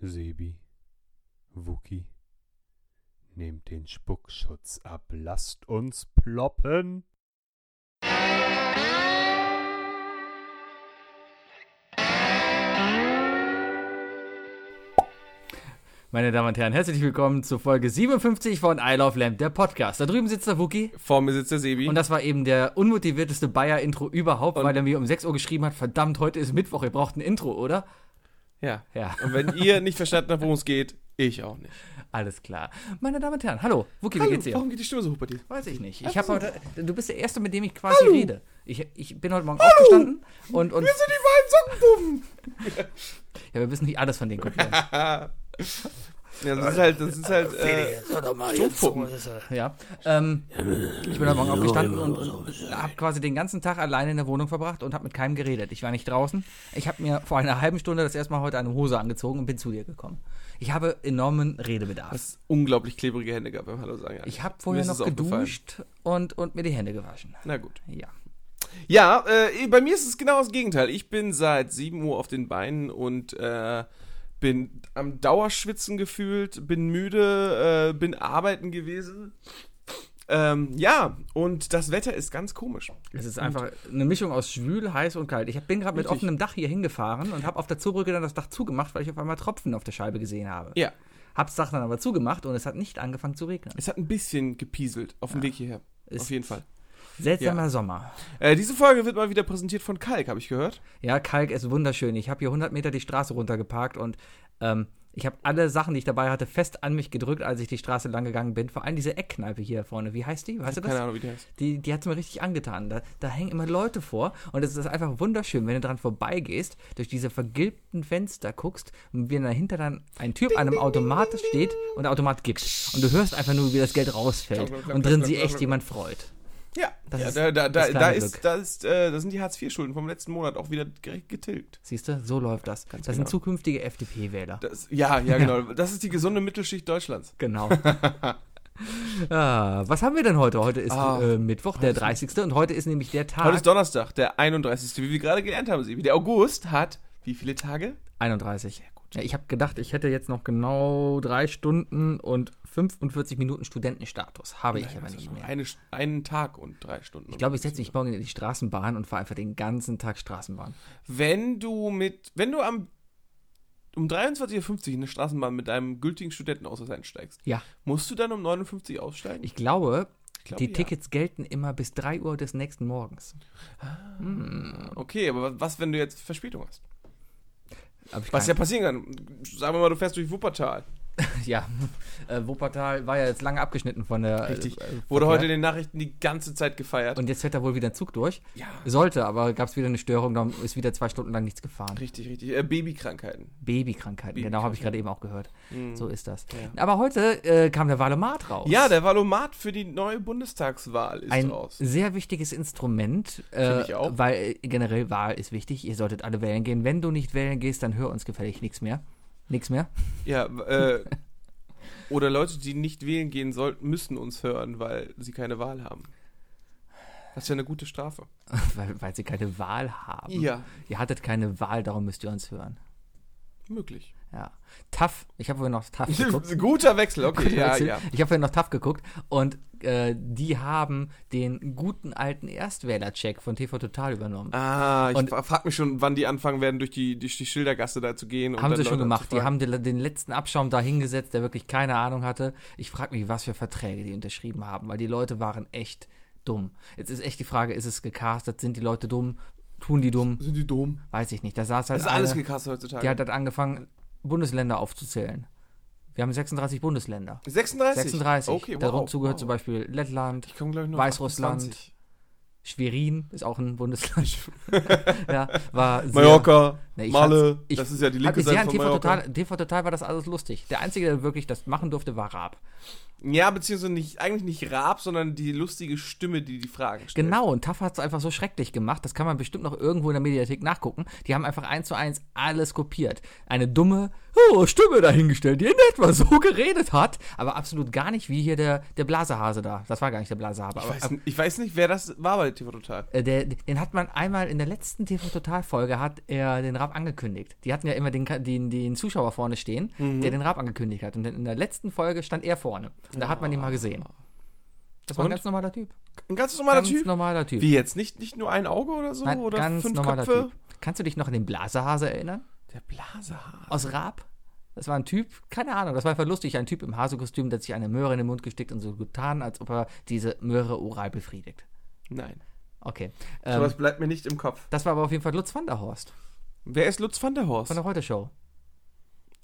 Sebi, Wookie, nehmt den Spuckschutz ab, lasst uns ploppen. Meine Damen und Herren, herzlich willkommen zur Folge 57 von I Love Lamp, der Podcast. Da drüben sitzt der Wookie. Vor mir sitzt der Sebi. Und das war eben der unmotivierteste Bayer-Intro überhaupt, Und- weil er mir um 6 Uhr geschrieben hat, verdammt, heute ist Mittwoch, ihr braucht ein Intro, oder? Ja. Ja, Und wenn ihr nicht verstanden habt, worum es geht, ich auch nicht. alles klar. Meine Damen und Herren, hallo, Wookie, wie geht's dir? warum geht die Stimme so hoch bei dir? Weiß ich nicht. Ich heute, du bist der Erste, mit dem ich quasi rede. Ich, ich bin heute Morgen aufgestanden und, und Wir sind die beiden Sockenbuben! ja, wir müssen nicht alles von denen kopieren. ja, das ist halt, das ist halt, äh, Strumpfpuppen. Ja. Ähm, ich bin heute Morgen aufgestanden und, und habe quasi den ganzen Tag alleine in der Wohnung verbracht und habe mit keinem geredet. Ich war nicht draußen. Ich habe mir vor einer halben Stunde das erste Mal heute eine Hose angezogen und bin zu dir gekommen. Ich habe enormen Redebedarf. hast unglaublich klebrige Hände gehabt beim Hallo sagen. Ich habe vorher noch geduscht und, und mir die Hände gewaschen. Na gut. Ja. Ja, äh, bei mir ist es genau das Gegenteil. Ich bin seit 7 Uhr auf den Beinen und äh, bin am Dauerschwitzen gefühlt, bin müde, äh, bin arbeiten gewesen. Ähm, ja, und das Wetter ist ganz komisch. Es ist einfach eine Mischung aus schwül, heiß und kalt. Ich bin gerade mit offenem Dach hier hingefahren und habe auf der Zoobrücke dann das Dach zugemacht, weil ich auf einmal Tropfen auf der Scheibe gesehen habe. Ja, Hab's Dach dann aber zugemacht und es hat nicht angefangen zu regnen. es hat ein bisschen gepieselt auf dem Weg hierher. Ist- auf jeden Fall. Seltsamer Ja. Sommer. Äh, diese Folge wird mal wieder präsentiert von Kalk, habe ich gehört. Ja, Kalk ist wunderschön. Ich habe hier 100 Meter die Straße runtergeparkt und ähm, ich habe alle Sachen, die ich dabei hatte, fest an mich gedrückt, als ich die Straße lang gegangen bin. Vor allem diese Eckkneipe hier vorne. Wie heißt die? Weißt du das? Keine Ahnung, wie die heißt. Die, die hat mir richtig angetan. Da, da hängen immer Leute vor und es ist einfach wunderschön, wenn du dran vorbeigehst, durch diese vergilbten Fenster guckst und wenn dahinter dann ein Typ an einem Automat steht und der Automat gibt. Und du hörst einfach nur, wie das Geld rausfällt Klack, klack, und klack, drin sich echt jemand freut. Ja, Das ja ist da, da, das da, da, kleine ist, Glück. da, ist, äh, da sind die Hartz-IV-Schulden vom letzten Monat auch wieder direkt getilgt. Siehst du, so läuft das. das sind genau. zukünftige FDP-Wähler. Das, ja, ja, genau. Das ist die gesunde Mittelschicht Deutschlands. Genau. ah, was haben wir denn heute? Heute ist Ah, äh, Mittwoch, der 30. Und heute ist nämlich der Tag. Heute ist Donnerstag, der 31. Wie wir gerade gelernt haben, Sebi. Der August hat wie viele Tage? 31. Ja, ich habe gedacht, ich hätte jetzt noch genau drei Stunden und 45 Minuten Studentenstatus. Habe ich aber Also nicht mehr. Eine, einen Tag und drei Stunden. Ich glaube, ich setze mich morgen in die Straßenbahn und fahre einfach den ganzen Tag Straßenbahn. Wenn du mit, wenn du am um 23.50 Uhr in eine Straßenbahn mit deinem gültigen Studentenausweis einsteigst, Ja, musst du dann um 59 Uhr aussteigen? ich glaube, glaube, die ja. Tickets gelten immer bis 3 Uhr des nächsten Morgens. Okay, aber was, wenn du jetzt Verspätung hast? Was ja passieren kann. Sagen wir mal, du fährst durch Wuppertal. ja, äh, Wuppertal war ja jetzt lange abgeschnitten von der. Richtig. Äh, Wurde heute in den Nachrichten die ganze Zeit gefeiert. Und jetzt fährt da wohl wieder ein Zug durch. ja. Sollte, aber gab es wieder eine Störung, dann ist wieder zwei Stunden lang nichts gefahren. Richtig, richtig. Äh, Babykrankheiten. Babykrankheiten, genau, habe ich gerade eben auch gehört. Mhm. So ist das. Ja. Aber heute äh, kam der Valomat raus. Ja, der Valomat für die neue Bundestagswahl ist ein raus. sehr wichtiges Instrument, Finde äh, ich auch. weil äh, generell Wahl ist wichtig. Ihr solltet alle wählen gehen. Wenn du nicht wählen gehst, dann hör uns gefällig nichts mehr. Nichts mehr. Ja, äh, oder Leute, die nicht wählen gehen sollten, müssen uns hören, weil sie keine Wahl haben. Das ist ja eine gute Strafe. weil, weil sie keine Wahl haben. Ja, Ihr hattet keine Wahl, darum müsst ihr uns hören. möglich. Ja. TAF, ich habe vorhin noch TAF geguckt. Guter Wechsel, okay, Guter ja, Wechsel. ja. Ich habe vorhin noch TAF geguckt und äh, die haben den guten alten Erstwähler-Check von TV Total übernommen. Ah, ich Und- fra- frag mich schon, wann die anfangen werden, durch die, durch die Schildergasse da zu gehen. haben sie schon gemacht. Die haben den, den letzten Abschaum da hingesetzt, der wirklich keine Ahnung hatte. Ich frage mich, was für Verträge die unterschrieben haben, weil die Leute waren echt dumm. Jetzt ist echt die Frage, ist es gecastet? Sind die Leute dumm? Tun die dumm? Sind die dumm? Weiß ich nicht. Da saß halt Das ist alles eine, gecastet heutzutage. die hat halt angefangen, Bundesländer aufzuzählen. Wir haben 36 Bundesländer. 36? 36. Okay, wow. Dazu gehört wow. zum Beispiel Lettland, noch Weißrussland, 28. Schwerin ist auch ein Bundesland. ja, war sehr, Mallorca, Malle, fand's- ich das ist ja die linke Seite von TV Mallorca. Total, TV Total war das alles lustig. Der Einzige, der wirklich das machen durfte, war Raab. Ja, beziehungsweise nicht, eigentlich nicht Raab, sondern die lustige Stimme, die die Fragen stellt. Genau, und TAF hat es einfach so schrecklich gemacht. Das kann man bestimmt noch irgendwo in der Mediathek nachgucken. Die haben einfach eins zu eins alles kopiert. Eine dumme oh, Stimme dahingestellt, die in etwa so geredet hat, aber absolut gar nicht wie hier der, der Blasehase da. Das war gar nicht der Blasehase. Ich weiß, ich weiß nicht, wer das war bei TV Total. äh, der, den hat man einmal in der letzten TV-Total-Folge hat er den Rap angekündigt. Die hatten ja immer den, den, den Zuschauer vorne stehen, Mhm. der den Rap angekündigt hat. Und in der letzten Folge stand er vorne. Und da hat man ihn mal gesehen. Das war ein ganz normaler Typ. Ein ganz normaler ganz Typ. normaler Typ. Wie jetzt? Nicht, nicht nur ein Auge oder so? Nein, oder ganz fünf normaler Köpfe? Typ. Kannst du dich noch an den Blasehase erinnern? Der Blasehase. Aus Raab? Das war ein Typ, keine Ahnung, das war einfach lustig. Ein Typ im Hasekostüm, der sich eine Möhre in den Mund gesteckt und so getan, als ob er diese Möhre oral befriedigt. Nein. Okay. Sowas Ähm, bleibt mir nicht im Kopf. das war aber auf jeden Fall Lutz van der Horst Wer ist Lutz van der Horst? von der Heute-Show.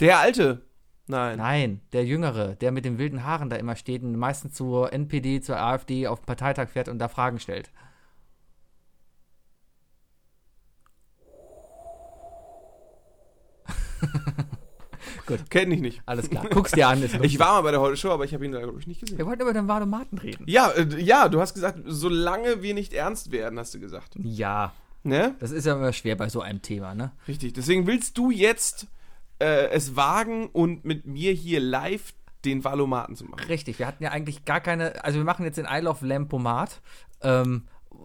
Der Alte. Nein. Nein, der Jüngere, der mit den wilden Haaren da immer steht und meistens zur NPD, zur AfD auf den Parteitag fährt und da Fragen stellt. Kenn ich nicht. Alles klar, guck's dir an. Ich war mal bei der Heute Show, aber ich habe ihn da, glaube ich, nicht gesehen. Wir wollten über den Wadomaten reden. Ja, äh, ja, du hast gesagt, solange wir nicht ernst werden, hast du gesagt. Ja, Ne? das ist ja immer schwer bei so einem Thema, ne? Richtig. Deswegen willst du jetzt äh, es wagen und mit mir hier live den Valomaten zu machen. Richtig, wir hatten ja eigentlich gar keine, also wir machen jetzt den I Love Lampomat. Ähm,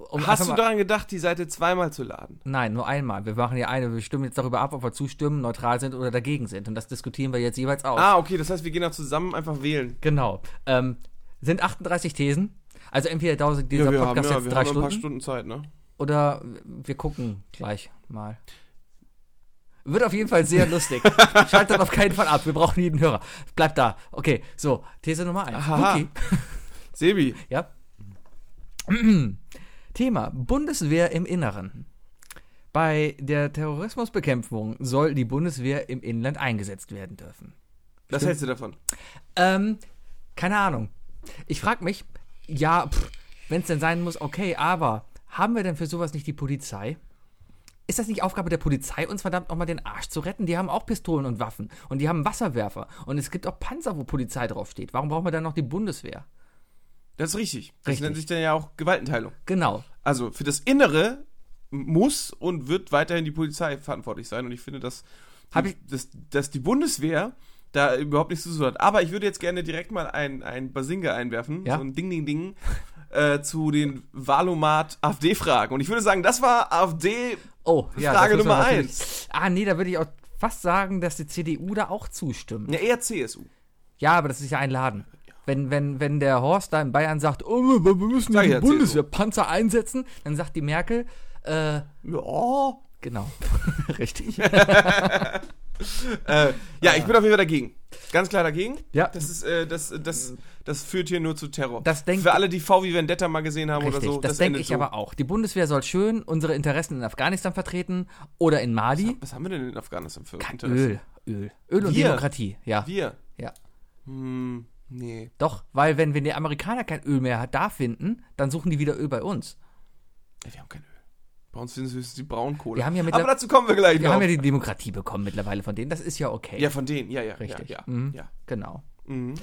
um Hast du daran gedacht, die Seite zweimal zu laden? Nein, nur einmal. Wir machen ja eine, wir stimmen jetzt darüber ab, ob wir zustimmen, neutral sind oder dagegen sind. Und das diskutieren wir jetzt jeweils aus. Ah, okay, das heißt, wir gehen auch zusammen einfach wählen. Genau. Ähm, sind 38 Thesen. Also entweder dauert dieser wir Podcast haben, ja, jetzt wir drei haben ein paar Stunden, Stunden Zeit, ne? oder wir gucken gleich mal. Wird auf jeden Fall sehr lustig. Schaltet auf keinen Fall ab. Wir brauchen jeden Hörer. Bleibt da. Okay, so, These Nummer 1. Aha. Okay. Sebi, Ja. Thema Bundeswehr im Inneren. Bei der Terrorismusbekämpfung soll die Bundeswehr im Inland eingesetzt werden dürfen. was Stimmt. hältst du davon? Ähm, keine Ahnung. Ich frage mich, ja, wenn es denn sein muss, okay, aber haben wir denn für sowas nicht die Polizei? Ist das nicht Aufgabe der Polizei, uns verdammt nochmal den Arsch zu retten? Die haben auch Pistolen und Waffen und die haben Wasserwerfer und es gibt auch Panzer, wo Polizei draufsteht. Warum brauchen wir dann noch die Bundeswehr? Das ist richtig. Das Richtig. nennt sich dann ja auch Gewaltenteilung. Genau. Also für das Innere muss und wird weiterhin die Polizei verantwortlich sein. Und ich finde, dass, die, dass, dass die Bundeswehr da überhaupt nichts zu tun hat. Aber ich würde jetzt gerne direkt mal ein, ein Basinga einwerfen. Ja. So ein Ding-Ding-Ding. Äh, zu den Valomat AfD-Fragen. Und ich würde sagen, das war AfD. Oh, ja. Frage Nummer natürlich- Ah, nee, da würde ich auch fast sagen, dass die CDU da auch zustimmt. Ja, eher CSU. Ja, aber das ist ja ein Laden. Wenn, wenn, wenn der Horst da in Bayern sagt, oh, wir müssen die ja, Bundeswehrpanzer einsetzen, dann sagt die Merkel, äh, Ja. genau. Richtig. Äh, ja, ich bin auf jeden Fall dagegen. Ganz klar dagegen. Ja. Das ist, äh, das, das, das führt hier nur zu Terror. Das Für alle, die VW Vendetta mal gesehen haben Richtig, oder so. das, denke endet ich so. aber auch. Die Bundeswehr soll schön unsere Interessen in Afghanistan vertreten oder in Mali. Was haben wir denn in Afghanistan für Kein Interessen? Öl, Öl. Öl und Wir? Demokratie, ja. Wir? Ja. Hm, nee. Doch, weil wenn, wenn die Amerikaner kein Öl mehr da finden, dann suchen die wieder Öl bei uns. Ja, wir haben kein Öl. Bei uns sind es die Braunkohle. Wir haben ja aber dazu kommen wir gleich Wir noch. haben ja die Demokratie bekommen mittlerweile von denen, das ist ja okay. ja, von denen. Ja, ja. Richtig. Ja, ja. Mhm. ja. Genau. Mhm.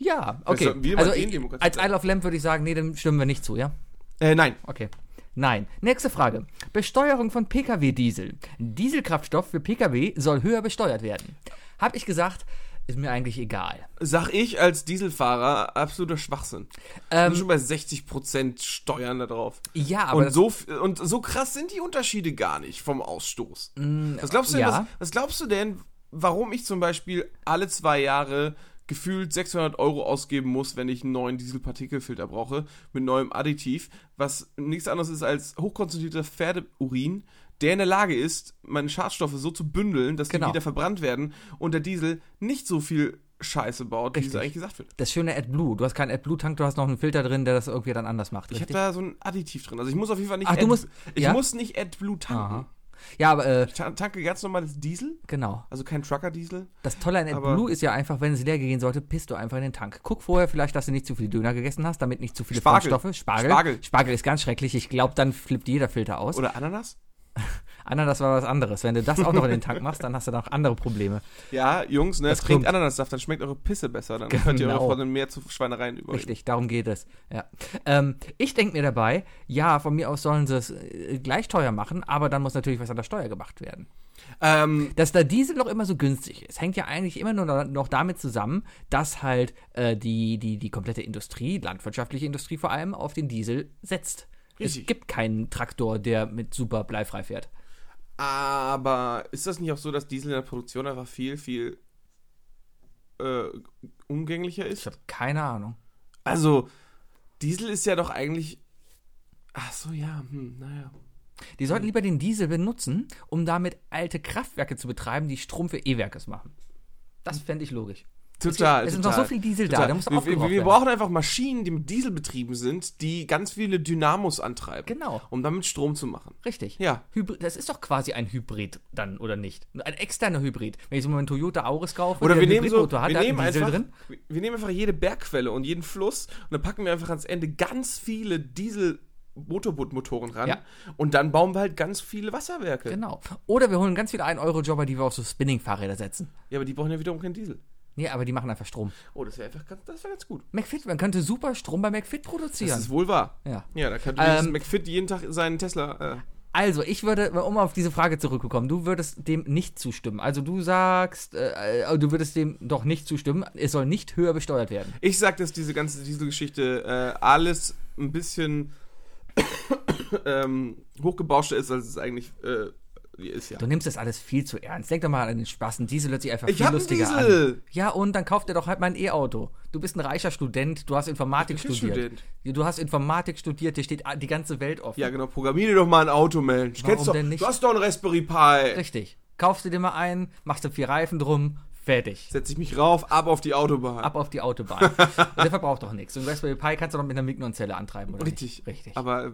Ja, okay. wir mal Also gegen ich, als. Isle of Lamp würde ich sagen, nee, dann stimmen wir nicht zu, ja? Äh, nein. Okay. Nein. Nächste Frage. Besteuerung von Pkw-Diesel. Dieselkraftstoff für Pkw soll höher besteuert werden. Hab ich gesagt, ist mir eigentlich egal. Sag ich als Dieselfahrer absoluter Schwachsinn. Ähm, sind schon bei 60% Steuern da drauf. ja, aber und, so, und so krass sind die Unterschiede gar nicht vom Ausstoß. was, glaubst du denn, ja. was, was glaubst du denn, warum ich zum Beispiel alle zwei Jahre gefühlt 600 Euro ausgeben muss, wenn ich einen neuen Dieselpartikelfilter brauche, mit neuem Additiv, was nichts anderes ist als hochkonzentrierter Pferdeurin, der in der Lage ist, meine Schadstoffe so zu bündeln, dass Genau. die wieder verbrannt werden und der Diesel nicht so viel Scheiße baut, wie es Richtig. eigentlich gesagt wird. das schöne AdBlue. Du hast keinen AdBlue-Tank, du hast noch einen Filter drin, der das irgendwie dann anders macht. Ich habe Richtig? da so ein Additiv drin. Also ich muss auf jeden Fall nicht Ach, du musst- ich ja? muss nicht AdBlue tanken. Aha. Ja, aber äh, Ich ta- tanke ganz normales Diesel, genau. also kein Trucker-Diesel. Das Tolle an AdBlue ist ja einfach, wenn es leer gehen sollte, pisst du einfach in den Tank. Guck vorher vielleicht, dass du nicht zu viel Döner gegessen hast, damit nicht zu viele Spargel. Farbstoffe. Spargel. Spargel. Spargel ist ganz schrecklich. Ich glaube, dann flippt jeder Filter aus. Oder Ananas? Ananas war was anderes. Wenn du das auch noch in den Tank machst, dann hast du noch andere Probleme. Ja, Jungs, ne, Das trinkt. Ananassaft, dann schmeckt eure Pisse besser. Dann könnt ihr Genau. eure Freundin mehr zu Schweinereien überreden. Richtig, darum geht es. Ja. Ähm, ich denke mir dabei, ja, von mir aus sollen sie es äh, gleich teuer machen, aber dann muss natürlich was an der Steuer gemacht werden. Ähm, Dass da Diesel noch immer so günstig ist, hängt ja eigentlich immer nur noch- noch damit zusammen, dass halt äh, die, die, die komplette Industrie, landwirtschaftliche Industrie vor allem, auf den Diesel setzt. Richtig. Es gibt keinen Traktor, der mit super bleifrei fährt. aber ist das nicht auch so, dass Diesel in der Produktion einfach viel, viel äh, umgänglicher Ich ist? habe keine Ahnung. Also, Diesel ist ja doch eigentlich. Ach so, ja, hm, naja. Die sollten lieber den Diesel benutzen, um damit alte Kraftwerke zu betreiben, die Strom für E-Werkes machen. Das fände ich logisch. Total. es sind noch so viel Diesel da, total. der muss wir, wir, wir werden. brauchen einfach Maschinen, die mit Diesel betrieben sind, die ganz viele Dynamos antreiben. Genau. Um damit Strom zu machen. Richtig. Ja. Hybrid, das ist doch quasi ein Hybrid dann, oder nicht? Ein externer Hybrid. Wenn ich so mal einen Toyota Auris kaufe, Oder der wir nehmen so, hat, wir nehmen Diesel einfach, drin. wir- wir nehmen einfach jede Bergquelle und jeden Fluss und dann packen wir einfach ans Ende ganz viele Diesel Motorbootmotoren ran Ja. und dann bauen wir halt ganz viele Wasserwerke. Genau. Oder wir holen ganz viele 1-Euro-Jobber, die wir auf so Spinning-Fahrräder setzen. Ja, aber die brauchen ja wiederum keinen Diesel. Nee, aber die machen einfach Strom. Oh, das wäre einfach ganz, das wäre ganz gut. McFit, man könnte super Strom bei McFit Das produzieren. ist wohl wahr. Ja. Ja, da kann Ähm, McFit jeden Tag seinen Tesla. Äh, Also, ich würde, um auf diese Frage zurückzukommen, du würdest dem nicht zustimmen. Also, du sagst, äh, äh, du würdest dem doch nicht zustimmen. Es soll nicht höher besteuert werden. ich sag, dass diese ganze Dieselgeschichte äh, alles ein bisschen ähm, hochgebauschter ist, als es eigentlich äh, ist, ja. Du nimmst das alles viel zu ernst. Denk doch mal an den Spaß. Ein Diesel hört sich einfach Ich viel einen lustiger Diesel. an. Ja, und dann kauft er doch halt mal ein E-Auto. Du bist ein reicher Student, du hast Informatik Ich bin studiert. Student. Du hast Informatik studiert, dir steht die ganze Welt offen. Ja, genau. Programmier dir doch mal ein Auto, Mensch. Warum doch, denn nicht? Du hast doch einen Raspberry Pi. Richtig. Kaufst du dir mal ein, machst du vier Reifen drum, fertig. Setz ich mich rauf, ab auf die Autobahn. Ab auf die Autobahn. und der verbraucht doch nichts. Und Raspberry Pi kannst du doch mit einer Mignon-Zelle antreiben, oder Richtig. nicht? Richtig. Aber,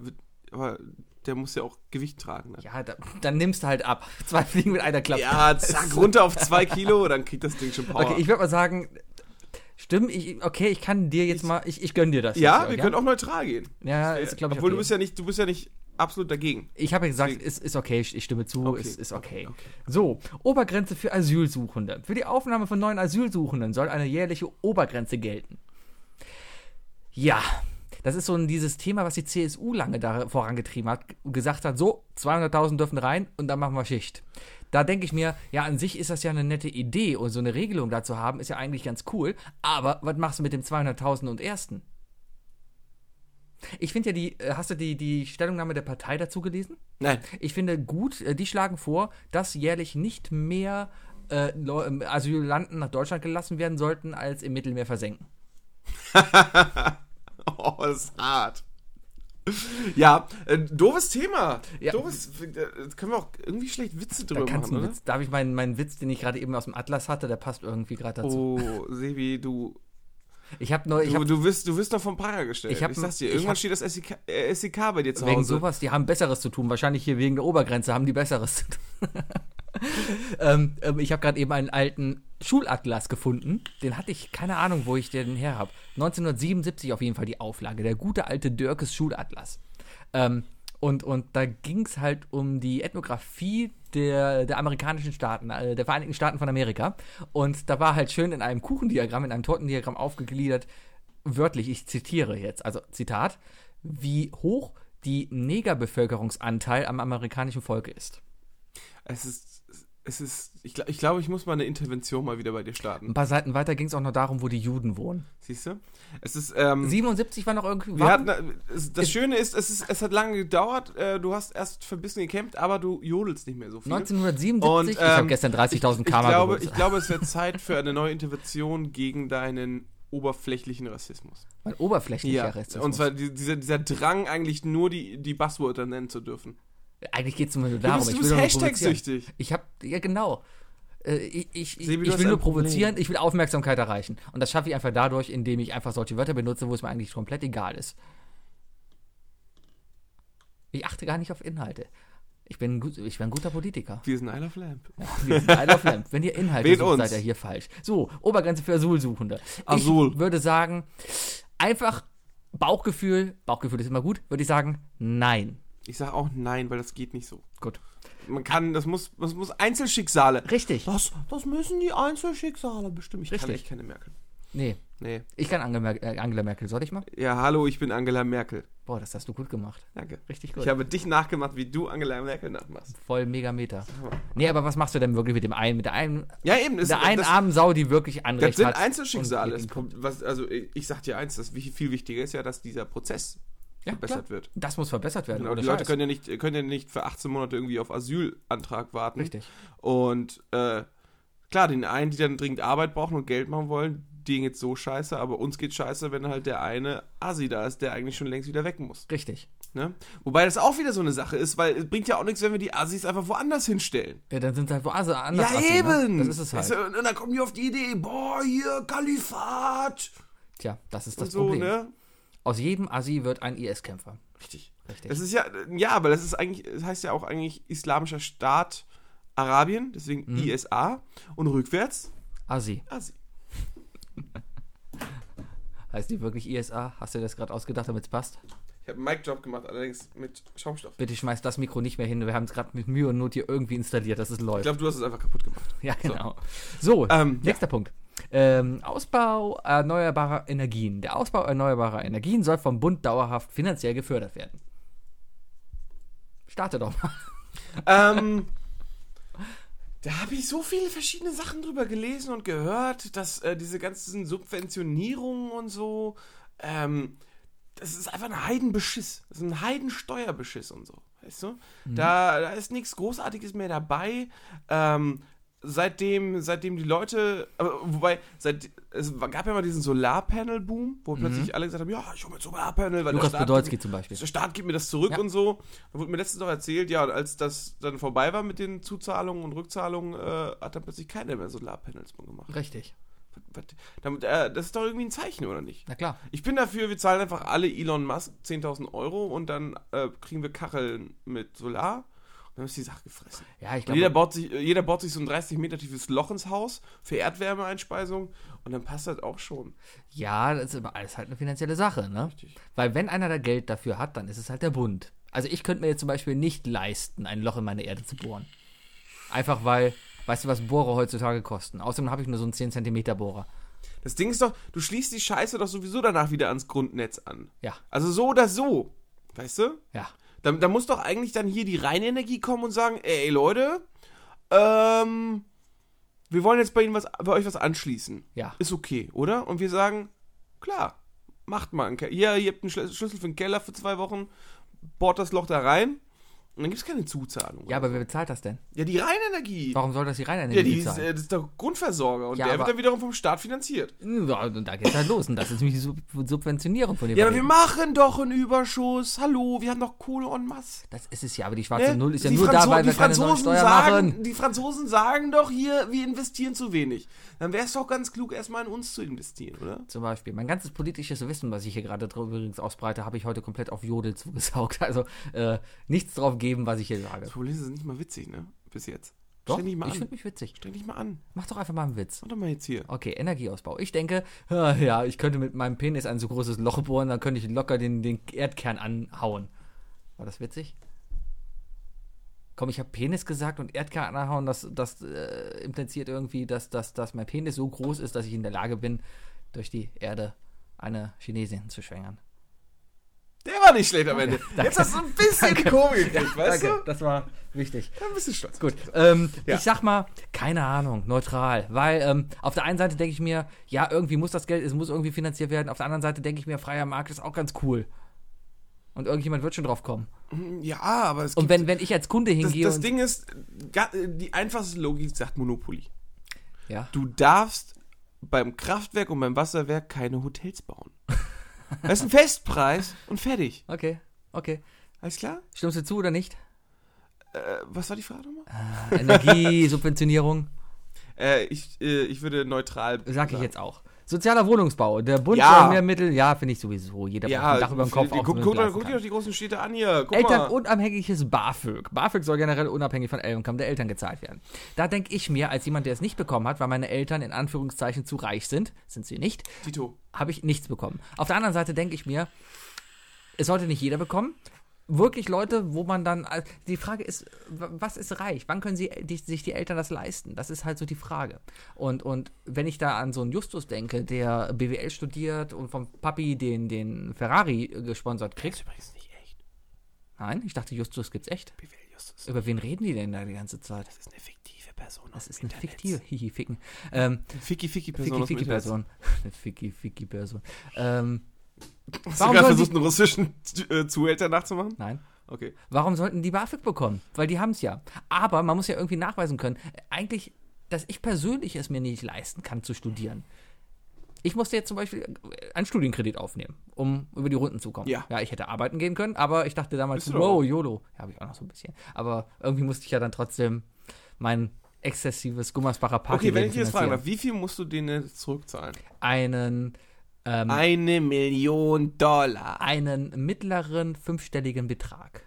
aber der muss ja auch Gewicht tragen. Ne? ja, da, dann nimmst du halt ab. Zwei Fliegen mit einer Klappe. Ja, zack, runter auf zwei Kilo, dann kriegt das Ding schon Power. Okay, ich würde mal sagen, stimmt, ich, okay, ich kann dir jetzt mal, ich, ich gönn dir das. ja, jetzt, wir können auch neutral gehen. Ja, ist, glaube ich, Obwohl okay. du bist ja nicht, du bist ja nicht absolut dagegen. Ich habe ja gesagt, Deswegen- ist, ist okay, ich ich stimme zu, Okay, ist, ist okay. okay, So, Obergrenze für Asylsuchende. Für die Aufnahme von neuen Asylsuchenden soll eine jährliche Obergrenze gelten. Ja, das ist so ein, dieses Thema, was die CSU lange da vorangetrieben hat, gesagt hat, so, 200.000 dürfen rein und dann machen wir Schicht. Da denke ich mir, ja, an sich ist das ja eine nette Idee und so eine Regelung da zu haben, ist ja eigentlich ganz cool, aber was machst du mit dem 200.000 und Ersten? Ich finde ja die, äh, hast du die, die Stellungnahme der Partei dazu gelesen? Nein. Ich finde gut, äh, die schlagen vor, dass jährlich nicht mehr äh, ähm, Asylanten nach Deutschland gelassen werden sollten, als im Mittelmeer versenken. Oh, das ist hart. Ja, äh, doofes Thema. Ja. Doofes, äh, können wir auch irgendwie schlecht Witze Da drüber kannst machen, oder? Witz, darf ich meinen, meinen Witz, den ich gerade eben aus dem Atlas hatte, der passt irgendwie gerade dazu. Oh, Sebi, du, Ich habe nur, ich du, hab, du, wirst, du wirst noch vom Pranger gestellt. Ich hab- sag's dir, ich irgendwann hab- steht das SEK, äh, SEK bei dir zu wegen Hause. sowas, die haben Besseres zu tun. Wahrscheinlich hier wegen der Obergrenze haben die Besseres zu tun. ähm, ähm, ich habe gerade eben einen alten Schulatlas gefunden. Den hatte ich, keine Ahnung, wo ich den her habe. 1977 auf jeden Fall die Auflage. Der gute alte Dörkes Schulatlas. Ähm, und, und da ging es halt um die Ethnographie der, der amerikanischen Staaten, äh, der Vereinigten Staaten von Amerika. Und da war halt schön in einem Kuchendiagramm, in einem Tortendiagramm aufgegliedert, wörtlich, ich zitiere jetzt, also Zitat, wie hoch die Negerbevölkerungsanteil am amerikanischen Volke ist. Es ist, es ist, ich, gla- ich glaube, ich muss mal eine Intervention mal wieder bei dir starten. Ein paar Seiten weiter ging es auch noch darum, wo die Juden wohnen. Siehst du? Es ist, ähm, 77 war noch irgendwie. wir hatten, äh, das Schöne ist, es ist, es hat lange gedauert, äh, du hast erst verbissen gekämpft, aber du jodelst nicht mehr so viel. 1977, Und, ich habe ähm, gestern 30.000 ich, Karma glaube, geholt. ich glaube, es wird Zeit für eine neue Intervention gegen deinen oberflächlichen Rassismus. Mein oberflächlicher Rassismus. und zwar die, dieser, dieser Drang, eigentlich nur die, die Buzzwörter nennen zu dürfen. Eigentlich geht es nur Du darum, bist, ich du will bist nur provozieren. Hashtag-süchtig. Ich habe, ja genau. Äh, Ich, ich, ich, Sebi, ich will nur ein Problem. provozieren, ich will Aufmerksamkeit erreichen. Und das schaffe ich einfach dadurch, indem ich einfach solche Wörter benutze, wo es mir eigentlich komplett egal ist. Ich achte gar nicht auf Inhalte. Ich bin, gut, ich bin ein guter Politiker. Wir sind Isle of Lamp. Wir sind Isle of Lamp. Wenn ihr Inhalte Wählt sucht, uns. seid ihr hier falsch. So, Obergrenze für Asylsuchende. Asyl. Ich würde sagen, einfach Bauchgefühl, Bauchgefühl ist immer gut, würde ich sagen, nein. Ich sage auch nein, weil das geht nicht so. Gut. Man kann, das muss, das muss Einzelschicksale. Richtig. Das, das müssen die Einzelschicksale bestimmen. Ich kann Richtig. echt keine Merkel. Nee, Nee. ich kann Angela, äh, Angela Merkel. Soll ich mal? Ja, hallo, ich bin Angela Merkel. Boah, das hast du gut gemacht. Danke. Richtig gut. Ich habe dich nachgemacht, wie du Angela Merkel nachmachst. Voll mega Meter. Nee, aber was machst du denn wirklich mit dem einen, mit der einen, Ja, eben. Das, der einen das, armen Sau, die wirklich das Anrecht sind hat? Einzelschicksale. Das, was, also ich ich sag dir eins, das viel wichtiger ist ja, dass dieser Prozess Ja, verbessert klar. wird. Das muss verbessert werden. Genau, die Leute Scheiß. können ja, nicht, können ja nicht für 18 Monate irgendwie auf Asylantrag warten. Richtig. Und äh, klar, den einen, die dann dringend Arbeit brauchen und Geld machen wollen, denen geht's so scheiße, aber uns geht's scheiße, wenn halt der eine Assi da ist, der eigentlich schon längst wieder weg muss. Richtig. Ne? Wobei das auch wieder so eine Sache ist, weil es bringt ja auch nichts, wenn wir die Assis einfach woanders hinstellen. Ja, dann sind sie halt woanders anders. ja, assi, eben! Ne? Das ist es halt. Du, und dann kommen die auf die Idee, boah, hier, Kalifat! Tja, das ist das so, Problem. ne? Aus jedem Assi wird ein IS-Kämpfer. Richtig. Richtig. Das ist ja, ja, aber das ist eigentlich, das heißt ja auch eigentlich Islamischer Staat Arabien, deswegen Mhm. ISA und rückwärts Assi. Assi. Heißt die wirklich ISA? Hast du das gerade ausgedacht, damit es passt? Ich habe einen Mic-Drop gemacht, allerdings mit Schaumstoff. Bitte schmeiß das Mikro nicht mehr hin. Wir haben es gerade mit Mühe und Not hier irgendwie installiert, dass es Ich läuft. glaube, du hast es einfach kaputt gemacht. Ja, genau. So, Ähm, nächster Punkt. Ähm, Ausbau erneuerbarer Energien. Der Ausbau erneuerbarer Energien soll vom Bund dauerhaft finanziell gefördert werden. Starte doch mal. ähm, da habe ich so viele verschiedene Sachen drüber gelesen und gehört, dass äh, diese ganzen Subventionierungen und so, ähm, das ist einfach ein Heidenbeschiss. Das ist ein Heidensteuerbeschiss und so. Weißt du? Da, da ist nichts Großartiges mehr dabei. Ähm, seitdem, seitdem die Leute, wobei, seit, es gab ja mal diesen Solarpanel-Boom, wo plötzlich alle gesagt haben, ja, ich hole mir ein Solarpanel, weil Lukas der Staat, Podolski zum Beispiel. der Staat gibt mir das zurück Ja. und so. Da wurde mir letztens noch erzählt, ja, als das dann vorbei war mit den Zuzahlungen und Rückzahlungen, äh, hat dann plötzlich keiner mehr Solarpanels mehr gemacht. Richtig. Was, äh, das ist doch irgendwie ein Zeichen, oder nicht? Na klar. Ich bin dafür, wir zahlen einfach alle Elon Musk 10.000 Euro und dann äh, kriegen wir Kacheln mit Solar. Dann ist die Sache gefressen. Ja, ich Und jeder, glaube. baut sich, äh, jeder baut sich so ein 30 Meter tiefes Loch ins Haus für Erdwärmeeinspeisung und dann passt das auch schon. Ja, das ist aber alles halt eine finanzielle Sache, ne? Richtig. Weil wenn einer da Geld dafür hat, dann ist es halt der Bund. Also ich könnte mir jetzt zum Beispiel nicht leisten, ein Loch in meine Erde zu bohren. Einfach weil, weißt du, was Bohrer heutzutage kosten? Außerdem habe ich nur so einen 10 cm Bohrer. Das Ding ist doch, du schließt die Scheiße doch sowieso danach wieder ans Grundnetz an. Ja, Also so oder so. Weißt du? ja. Da, da muss doch eigentlich dann hier die Rheinenergie kommen und sagen, ey Leute, ähm, wir wollen jetzt bei Ihnen was, bei euch was anschließen. Ja. Ist okay, oder? Und wir sagen, klar, macht mal einen Keller. Hier, ihr habt einen Schlüssel für den Keller für zwei Wochen, bohrt das Loch da rein und dann gibt es keine Zuzahlung. Ja, aber wer bezahlt das denn? ja, die Rheinenergie. Warum soll das die Ja, Rheinenergie die ist, bezahlen? äh, das ist doch Grundversorger und Ja, der wird dann wiederum vom Staat finanziert. Ja, und da geht's halt los. Und das ist nämlich die Sub Subventionierung von dem. Ja, aber wir machen doch einen Überschuss. Hallo, wir haben doch Kohle en masse. Das ist es ja, aber die schwarze Ne? Null ist ja Die nur Franzo- da, weil die wir keine Franzosen Steuern sagen, machen. Die Franzosen sagen doch hier, wir investieren zu wenig. Dann wäre es doch ganz klug, erstmal in uns zu investieren, oder? Zum Beispiel. Mein ganzes politisches Wissen, was ich hier gerade übrigens ausbreite, habe ich heute komplett auf Jodel zugesaugt. Also äh, nichts drauf geben, was ich hier sage. Das Problem ist, es ist nicht mal witzig, ne? Bis jetzt. Doch, Streng dich mal ich finde mich witzig. Streng dich mal an. Mach doch einfach mal einen Witz. Mach doch mal jetzt hier. Okay, Energieausbau. Ich denke, ja, ja, ich könnte mit meinem Penis ein so großes Loch bohren, dann könnte ich locker den, den Erdkern anhauen. War das witzig? Komm, ich habe Penis gesagt und Erdkern anhauen, das, das äh, impliziert irgendwie, dass, dass, dass mein Penis so groß ist, dass ich in der Lage bin, durch die Erde eine Chinesin zu schwängern. Der war nicht schlecht am Ende. danke. Jetzt hast du ein bisschen die Kurve gekriegt, weißt Danke, du? das war wichtig. Ja, ein bisschen stolz. Gut, ähm, Ja. ich sag mal, keine Ahnung, neutral. Weil ähm, auf der einen Seite denke ich mir, ja, irgendwie muss das Geld, es muss irgendwie finanziert werden. Auf der anderen Seite denke ich mir, freier Markt ist auch ganz cool. Und irgendjemand wird schon drauf kommen. Ja, aber es Und gibt, wenn, wenn ich als Kunde das, hingehe das und. Ding ist, die einfachste Logik sagt Monopoly. ja, Du darfst beim Kraftwerk und beim Wasserwerk keine Hotels bauen. Das ist ein Festpreis und fertig. okay, okay. Alles klar? Stimmst du zu oder nicht? Äh, was war die Frage nochmal? Energiesubventionierung, Äh, ich, äh, ich würde neutral. sag ich sagen. jetzt auch. Sozialer Wohnungsbau. Der Bund Ja. soll mehr Mittel, ja, finde ich sowieso. Jeder braucht Ja, ein Dach über dem Kopf. die, guck, guck, guck, dir doch die großen Städte an hier. Guck Eltern mal. unabhängiges BAföG. BAföG soll generell unabhängig von Einkommen der Eltern gezahlt werden. Da denke ich mir, als jemand, der es nicht bekommen hat, weil meine Eltern in Anführungszeichen zu reich sind, sind sie nicht, habe ich nichts bekommen. Auf der anderen Seite denke ich mir, es sollte nicht jeder bekommen. Wirklich Leute, wo man dann, äh, die Frage ist, was ist reich? Wann können sie, die, sich die Eltern das leisten? Das ist halt so die Frage. Und, und wenn ich da an so einen Justus denke, der BWL studiert und vom Papi den, den Ferrari äh, gesponsert kriegt. übrigens nicht echt. Nein, ich dachte, Justus gibt's echt. BWL Justus. Über wen reden die denn da die ganze Zeit? Das ist eine fiktive Person. Das ist eine Internet. fiktive, hihi, ficken. Ähm, Ficky Ficky Person. Ficky, Ficky. Person. Eine Ficky, Ficky Person. Ähm, Hast Warum du gerade versucht, einen russischen äh, Zuhälter nachzumachen? nein. Okay. Warum sollten die BAföG bekommen? Weil die haben es ja. Aber man muss ja irgendwie nachweisen können, eigentlich, dass ich persönlich es mir nicht leisten kann zu studieren. Ich musste jetzt zum Beispiel einen Studienkredit aufnehmen, um über die Runden zu kommen. Ja. Ja, ich hätte arbeiten gehen können, aber ich dachte damals, wow. YOLO. Ja, habe ich auch noch so ein bisschen. Aber irgendwie musste ich ja dann trotzdem mein exzessives Gummersbacher Party Okay, wenn ich dir jetzt fragen darf, wie viel musst du denen jetzt zurückzahlen? einen, ähm, Eine Million Dollar. einen mittleren fünfstelligen Betrag.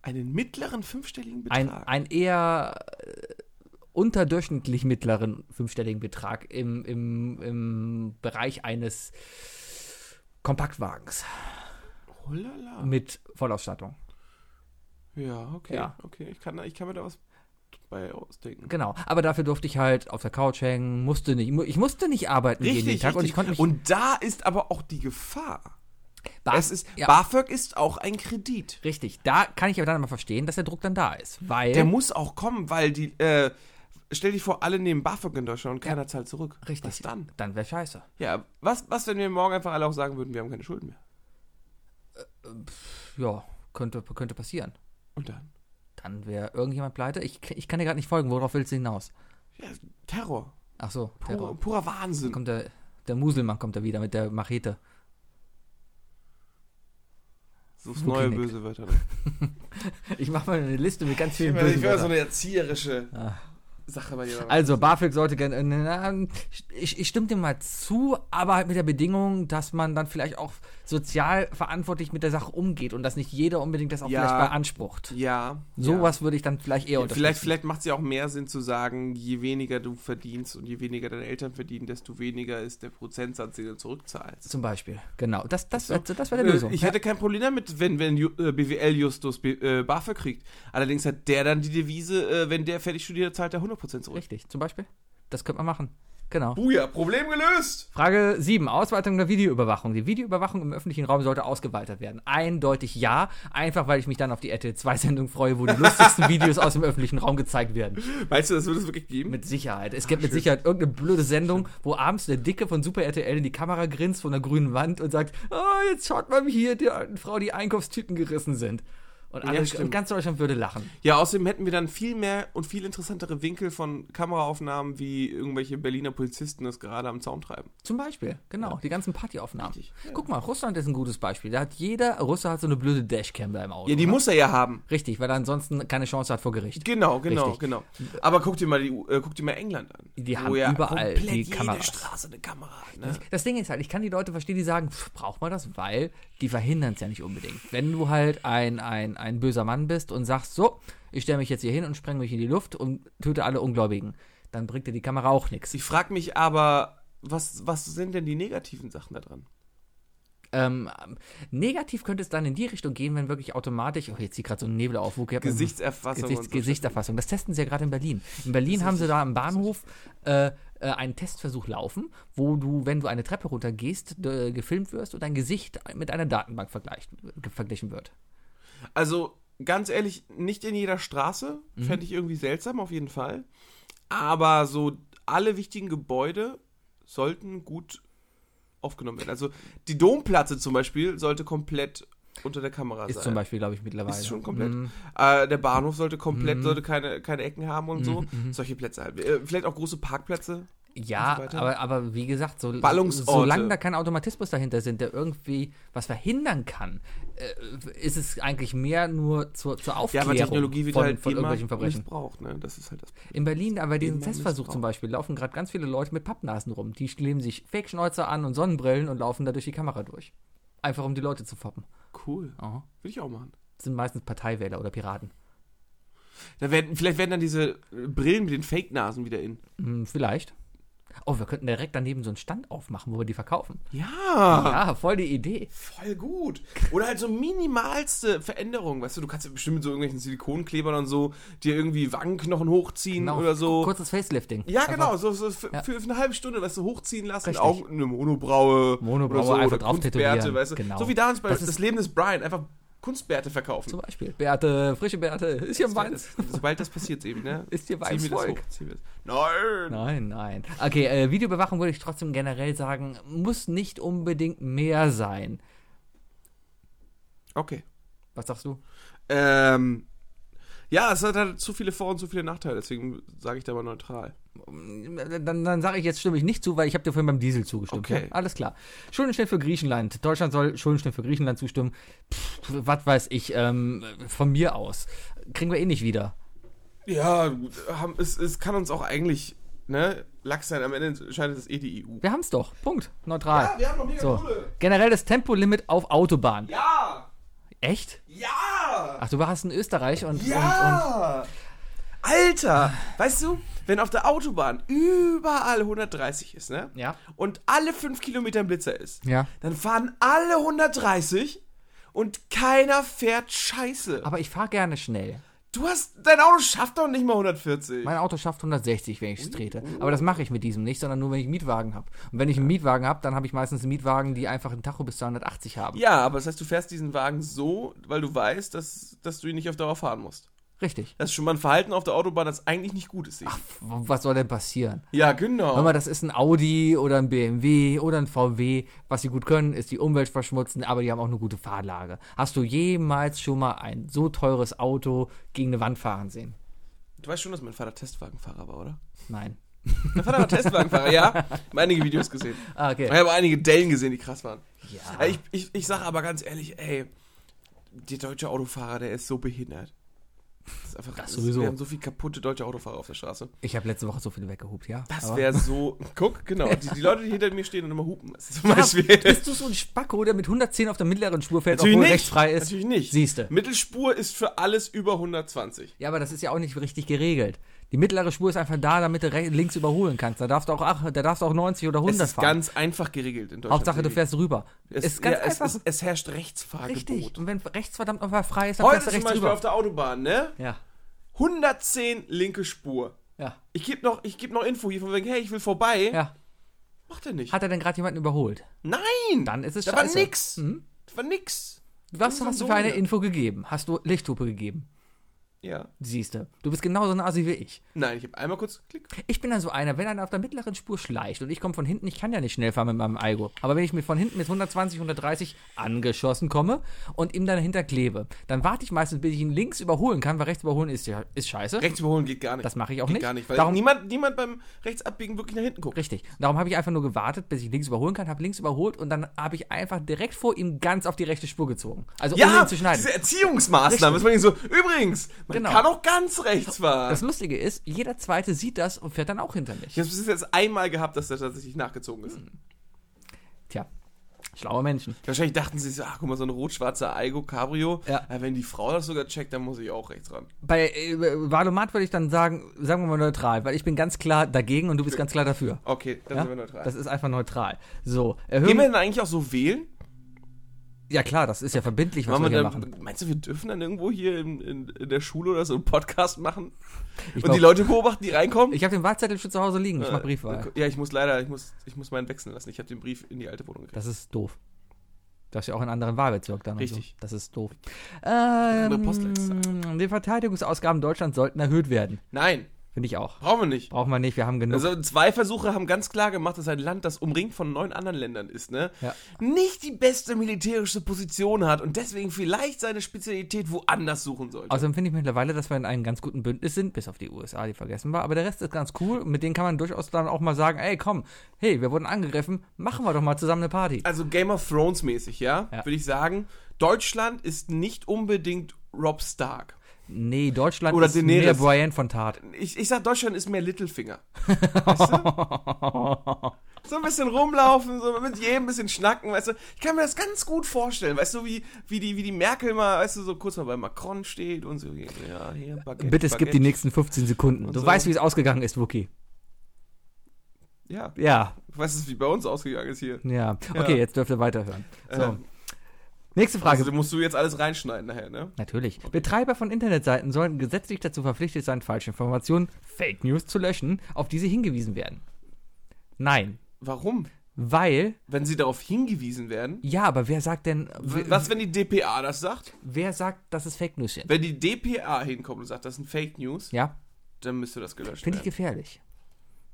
Einen mittleren fünfstelligen ein, Betrag. ein eher äh, unterdurchschnittlich mittleren fünfstelligen Betrag im, im, im Bereich eines Kompaktwagens Holala. mit Vollausstattung. Ja, okay. Ja. Okay, ich kann, ich kann mir da was bei ausdenken. Genau. Aber dafür durfte ich halt auf der Couch hängen, musste nicht, ich musste nicht arbeiten jeden Richtig, Tag und ich richtig. konnte mich. Und da ist aber auch die Gefahr. Ba- es ist, ja, BAföG ist auch ein Kredit. richtig. Da kann ich aber dann mal verstehen, dass der Druck dann da ist. Weil. Der muss auch kommen, weil die, äh, stell dich vor, alle nehmen BAföG in Deutschland und keiner zahlt zurück. richtig. Was dann? Dann wäre scheiße. Ja, was, was, wenn wir morgen einfach alle auch sagen würden, wir haben keine Schulden mehr? Ja, könnte, könnte passieren. Und dann? Dann wäre irgendjemand pleite. Ich, ich kann dir gerade nicht folgen. Worauf willst du hinaus? Ja, Terror. Ach so, Pur, Terror. purer Wahnsinn. kommt der, der Muselmann kommt da wieder mit der Machete. Suchst neue böse Wörter. Ich mache mal eine Liste mit ganz Ich vielen ich bösen will so Wörtern. eine erzieherische Ah. Sache bei dir. Also, BAföG sollte gerne. äh, na, Ich, ich stimme dem mal zu, aber halt mit der Bedingung, dass man dann vielleicht auch sozial verantwortlich mit der Sache umgeht und dass nicht jeder unbedingt das auch Ja. vielleicht beansprucht. ja. Sowas würde ich dann vielleicht eher ja. unterstützen. Vielleicht, vielleicht macht es ja auch mehr Sinn zu sagen, je weniger du verdienst und je weniger deine Eltern verdienen, desto weniger ist der Prozentsatz, den du zurückzahlst. Zum Beispiel. Genau. Das, das, So. das, das wäre Lösung. Äh, Ich hätte kein Problem damit, wenn, wenn äh, BWL Justus äh, BAföG kriegt. Allerdings hat der dann die Devise, äh, wenn der fertig studiert, zahlt er 100% zurück. Richtig. Zum Beispiel. Das könnte man machen. Genau. Buja, Problem gelöst! Frage 7. Ausweitung der Videoüberwachung. Die Videoüberwachung im öffentlichen Raum sollte ausgeweitet werden. Eindeutig ja. Einfach, weil ich mich dann auf die RTL 2-Sendung freue, wo die lustigsten Videos aus dem öffentlichen Raum gezeigt werden. Meinst du, das wird es wirklich geben? Mit Sicherheit. Es gibt mit Sicherheit irgendeine blöde Sendung, wo abends der Dicke von Super RTL in die Kamera grinst von der grünen Wand und sagt, oh, jetzt schaut mal hier der alten Frau die Einkaufstüten gerissen sind. Und, alle, Ja, und ganz Deutschland würde lachen. Ja, außerdem hätten wir dann viel mehr und viel interessantere Winkel von Kameraaufnahmen, wie irgendwelche Berliner Polizisten das gerade am Zaun treiben. Zum Beispiel, genau, die ganzen Partyaufnahmen. Richtig, ja. Guck mal, Russland ist ein gutes Beispiel. Da hat jeder Russe hat so eine blöde Dashcam da im Auto. Ja, die ne? muss er ja haben. Richtig, weil er ansonsten keine Chance hat vor Gericht. Genau, genau, Richtig. genau. Aber guck dir mal die, äh, guck dir mal England an. Die haben ja überall die jede Kameras. Straße eine Kamera ne? Das Ding ist halt, ich kann die Leute verstehen, die sagen, pff, braucht man das? Weil die verhindern es ja nicht unbedingt. Wenn du halt ein, ein, ein böser Mann bist und sagst, so, ich stelle mich jetzt hier hin und spreng mich in die Luft und töte alle Ungläubigen, dann bringt dir die Kamera auch nichts. Ich frage mich aber, was, was sind denn die negativen Sachen da dran? Ähm, negativ könnte es dann in die Richtung gehen, wenn wirklich automatisch, oh, jetzt zieht gerade so ein Nebel auf, wo Gesichtserfassung Gesichts, so. Gesichtserfassung. Das testen sie ja gerade in Berlin. In Berlin haben sie da am Bahnhof äh, äh, einen Testversuch laufen, wo du, wenn du eine Treppe runtergehst, gefilmt wirst und dein Gesicht mit einer Datenbank verglichen wird. Also, ganz ehrlich, nicht in jeder Straße. Mhm. Fände ich irgendwie seltsam, auf jeden Fall. Aber so alle wichtigen Gebäude sollten gut aufgenommen werden. Also, die Domplatte zum Beispiel sollte komplett unter der Kamera Ist sein. zum Beispiel, glaube ich, mittlerweile. Ist schon komplett. Mhm. Äh, der Bahnhof sollte komplett, Mhm. sollte keine, keine Ecken haben und so. Mhm, mhm. Solche Plätze halt. Äh, vielleicht auch große Parkplätze. Ja, so aber, aber wie gesagt, so, solange da kein Automatismus dahinter sind, der irgendwie was verhindern kann, äh, ist es eigentlich mehr nur zur, zur Ja, Aufklärung aber Technologie wird von, halt von irgendwelchen Verbrechen. missbraucht, ne? Das ist halt das Problem. In Berlin, aber Immer Testversuch zum Beispiel, laufen gerade ganz viele Leute mit Pappnasen rum. Die kleben sich Fake-Schnäuzer an und Sonnenbrillen und laufen da durch die Kamera durch. Einfach um die Leute zu foppen. Cool. Aha. Würde ich auch machen. Das sind meistens Parteiwähler oder Piraten. Da werden, vielleicht werden dann diese Brillen mit den Fake-Nasen wieder in. Hm, vielleicht. Oh, wir könnten direkt daneben so einen Stand aufmachen, wo wir die verkaufen. Ja, Ja, voll die Idee. voll gut. Oder halt so minimalste Veränderungen, weißt du, du kannst ja bestimmt mit so irgendwelchen Silikonklebern und so dir irgendwie Wangenknochen hochziehen Genau, oder so. Kurzes Facelifting. Ja, Einfach- genau, so, so für, Ja. für, eine halbe Stunde, weißt du, hochziehen lassen, Richtig. auch eine Monobraue, Monobraue oder so, einfach oder drauf tätowieren, weißt du. genau. So wie damals bei Das das, Leben des Brian, einfach Kunstbärte verkaufen. Zum Beispiel. Beate, frische Beate, ist hier Das- meins. Sobald das passiert, eben, ne? Ist hier das. Nein! Nein, nein. Okay, äh, Videoüberwachung würde ich trotzdem generell sagen, muss nicht unbedingt mehr sein. Okay. Was sagst du? Ähm, ja, es hat halt zu viele Vor- und zu viele Nachteile, deswegen sage ich da mal neutral. Dann, dann sage ich jetzt stimme ich nicht zu, weil ich habe dir vorhin beim Diesel zugestimmt. Okay. Ja, alles klar. Schuldenschnitt für Griechenland. Deutschland soll Schuldenschnitt für Griechenland zustimmen. Pff, was weiß ich, ähm, von mir aus. Kriegen wir eh nicht wieder. Ja, haben, es, es kann uns auch eigentlich, ne, Lachs sein. Am Ende entscheidet es eh die EU. Wir haben es doch. Punkt. Neutral. wir haben noch mega So. coole. Generell das Tempolimit auf Autobahn. Ja! Echt? Ja! Ach, du warst in Österreich und, und, und Ja! Alter! Weißt du, wenn auf der Autobahn überall 130 ist, ne? Ja. Und alle 5 Kilometer ein Blitzer ist, Ja. dann fahren alle 130 und keiner fährt Scheiße. Aber ich fahre gerne schnell. Du hast, dein Auto schafft doch nicht mal 140. Mein Auto schafft 160, wenn ich es trete. Aber das mache ich mit diesem nicht, sondern nur, wenn ich einen Mietwagen habe. Und wenn ich einen Mietwagen habe, dann habe ich meistens einen Mietwagen, die einfach einen Tacho bis 280 haben. Ja, aber das heißt, du fährst diesen Wagen so, weil du weißt, dass, dass du ihn nicht auf Dauer fahren musst. Richtig. Das ist schon mal ein Verhalten auf der Autobahn, das eigentlich nicht gut ist. W- Was soll denn passieren? ja, genau. Hör mal, das ist ein Audi oder ein BMW oder ein VW. Was sie gut können, ist die Umwelt verschmutzen, aber die haben auch eine gute Fahrlage. Hast du jemals schon mal ein so teures Auto gegen eine Wand fahren sehen? du weißt schon, dass mein Vater Testwagenfahrer war, oder? Nein. Mein Vater war Testwagenfahrer, ja. Ich habe einige Videos gesehen. Ah, okay. Ich habe einige Dellen gesehen, die krass waren. Ja. Ich, ich, ich sage aber ganz ehrlich, ey, der deutsche Autofahrer, der ist so behindert. Das ist einfach, Das sowieso. Wir haben so viele kaputte deutsche Autofahrer auf der Straße. Ich habe letzte Woche so viele weggehupt, ja. Das wäre so. Guck, genau. Die, die Leute, die hinter mir stehen und immer hupen. Zum Ja, Beispiel. Bist du so ein Spacko, der mit 110 auf der mittleren Spur fährt, Natürlich obwohl nicht. rechts frei ist? Natürlich nicht. Siehste. Mittelspur ist für alles über 120. Ja, aber das ist ja auch nicht richtig geregelt. Die mittlere Spur ist einfach da, damit du links überholen kannst. Da darfst du auch, ach, da darfst du auch 90 oder 100 Es ist fahren. ganz einfach geregelt in Deutschland. Hauptsache, du fährst rüber. Es, ist ganz ja, es, einfach. es, es herrscht Rechtsfahrgebot. richtig. Und wenn rechts verdammt nochmal frei ist, dann Heute fährst du zum rechts Beispiel rüber. auf der Autobahn, ne? Ja, 110 linke Spur. ja, Ich gebe noch, ich geb noch Info hier von wegen, hey, ich will vorbei. ja. Macht er nicht. Hat er denn gerade jemanden überholt? Nein! Dann ist es da scheiße. war nix. Mhm. Da war nix. Was hast du für eine. Info gegeben? Hast du Lichthupe gegeben? Ja. Siehste. Du bist genauso ein Asi wie ich. Nein, ich habe einmal kurz klick. Ich bin dann so einer, wenn einer auf der mittleren Spur schleicht und ich komme von hinten, ich kann ja nicht schnell fahren mit meinem Aigo, aber wenn ich mir von hinten mit 120, 130 angeschossen komme und ihm dann dahinter klebe, dann warte ich meistens, bis ich ihn links überholen kann, weil rechts überholen ist, ja, ist scheiße. Rechts überholen geht gar nicht. Das mache ich auch geht nicht. gar nicht, weil Darum- niemand, niemand beim Rechtsabbiegen wirklich nach hinten guckt. Richtig. Darum habe ich einfach nur gewartet, bis ich links überholen kann, habe links überholt und dann habe ich einfach direkt vor ihm ganz auf die rechte Spur gezogen. Also ohne Ja, ihn zu schneiden. diese Erziehungsmaßnahmen. Dass man so, übrigens, man Genau. kann auch ganz rechts fahren. Das Lustige ist, jeder Zweite sieht das und fährt dann auch hinter mich. ich habe es jetzt einmal gehabt, dass der tatsächlich nachgezogen ist. Tja, schlaue Menschen. Wahrscheinlich dachten sie so, ach guck mal, so ein rot-schwarzer Aigo Cabrio. Ja. Äh, wenn die Frau das sogar checkt, dann muss ich auch rechts ran. Bei äh, Valomat würde ich dann sagen, sagen wir mal neutral, weil ich bin ganz klar dagegen und du bist ganz klar dafür. Okay, dann Ja? sind wir neutral. Das ist einfach neutral. So, Gehen wir denn eigentlich auch so wählen? Ja klar, das ist ja verbindlich, was wir hier dann, machen. Meinst du, wir dürfen dann irgendwo hier in, in, in der Schule oder so einen Podcast machen? Ich, und glaub, die Leute beobachten, die reinkommen? ich habe den Wahlzettel schon zu Hause liegen, ich mach Äh, Briefwahl. Ja, ich muss leider, ich muss, ich muss meinen wechseln lassen. Ich habe den Brief in die alte Wohnung gekriegt. Das ist doof. Du hast ja auch einen anderen Wahlbezirk dann. und Richtig. So. Das ist Finde ich auch. brauchen wir nicht. Brauchen wir nicht, wir haben genug. Also zwei Versuche haben ganz klar gemacht, dass ein Land, das umringt von neun anderen Ländern ist, ne, Ja. nicht die beste militärische Position hat und deswegen vielleicht seine Spezialität woanders suchen sollte. Außerdem finde ich mittlerweile, dass wir in einem ganz guten Bündnis sind, bis auf die USA, die vergessen wir. Aber der Rest ist ganz cool. Mit denen kann man durchaus dann auch mal sagen, ey, komm, hey, wir wurden angegriffen, machen wir doch mal zusammen eine Party. also Game of Thrones mäßig, ja, Ja. würde ich sagen, Deutschland ist nicht unbedingt Rob Stark. Nee, Deutschland Oder ist Daenerys. mehr Brian von Tat. Ich, ich sag, Deutschland ist mehr Littlefinger. Weißt du? So ein bisschen rumlaufen, so mit jedem ein bisschen schnacken, weißt du. Ich kann mir das ganz gut vorstellen, weißt du, wie, wie, die, wie die Merkel mal, weißt du, so kurz mal bei Macron steht und so, ja, hier, Baguette, Bitte skip die Baguette. nächsten 15 Sekunden. Und Du so. weißt, wie es ausgegangen ist, Wookie. Ja, Ja, was ist wie bei uns ausgegangen ist hier. ja. Ja. Okay, jetzt dürft ihr weiterhören. So. Ähm, Nächste Frage. Also musst du jetzt alles reinschneiden nachher, ne? Natürlich. Betreiber von Internetseiten sollen gesetzlich dazu verpflichtet sein, falsche Informationen, Fake News zu löschen, auf die sie hingewiesen werden. Nein. Warum? Weil, Wenn sie darauf hingewiesen werden. ja, aber wer sagt denn, Was, wenn die DPA das sagt? wer sagt, dass es Fake News sind? Wenn die DPA hinkommt und sagt, das sind Fake News, Ja, dann müsste das gelöscht finde ich werden. gefährlich.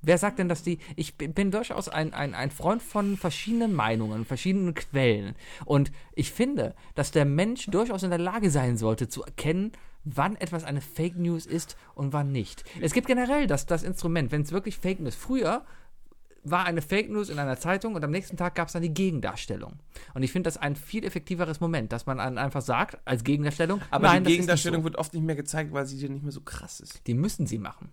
Wer sagt denn, dass die. Ich bin, durchaus ein, ein, ein Freund von verschiedenen Meinungen, verschiedenen Quellen. Und ich finde, dass der Mensch durchaus in der Lage sein sollte, zu erkennen, wann etwas eine Fake News ist und wann nicht. Es gibt generell das, das Instrument, wenn es wirklich Fake News. Früher war eine Fake News in einer Zeitung und am nächsten Tag gab es dann die Gegendarstellung. Und ich finde das ein viel effektiveres Moment, dass man einfach sagt, als Gegendarstellung, Aber nein, die Gegendarstellung nicht wird oft nicht mehr gezeigt, weil sie dir nicht mehr so krass ist. so. Die müssen sie machen.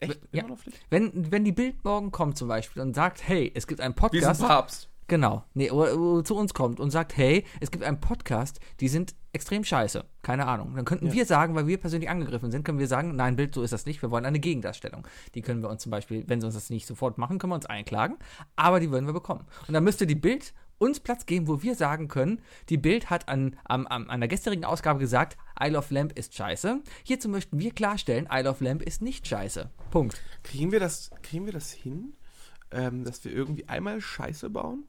Echt? Ja. Immer noch Pflicht? Wenn, wenn die Bild morgen kommt zum Beispiel und sagt, hey, es gibt einen Wie ist ein Podcast, Papst? genau, nee, oder, oder zu uns kommt und sagt, hey, es gibt einen Podcast, die sind extrem scheiße, keine Ahnung. Dann könnten Ja. wir sagen, weil wir persönlich angegriffen sind, können wir sagen, nein, Bild, so ist das nicht, wir wollen eine Gegendarstellung. Die können wir uns zum Beispiel, wenn sie uns das nicht sofort machen, können wir uns einklagen, aber die würden wir bekommen. Und dann müsste die Bild uns Platz geben, wo wir sagen können, die Bild hat an, am, an der gestrigen Ausgabe gesagt, Isle of Lamp ist scheiße. Hierzu möchten wir klarstellen, Isle of Lamp ist nicht scheiße. Punkt. Kriegen wir das, kriegen wir das hin, ähm, dass wir irgendwie einmal Scheiße bauen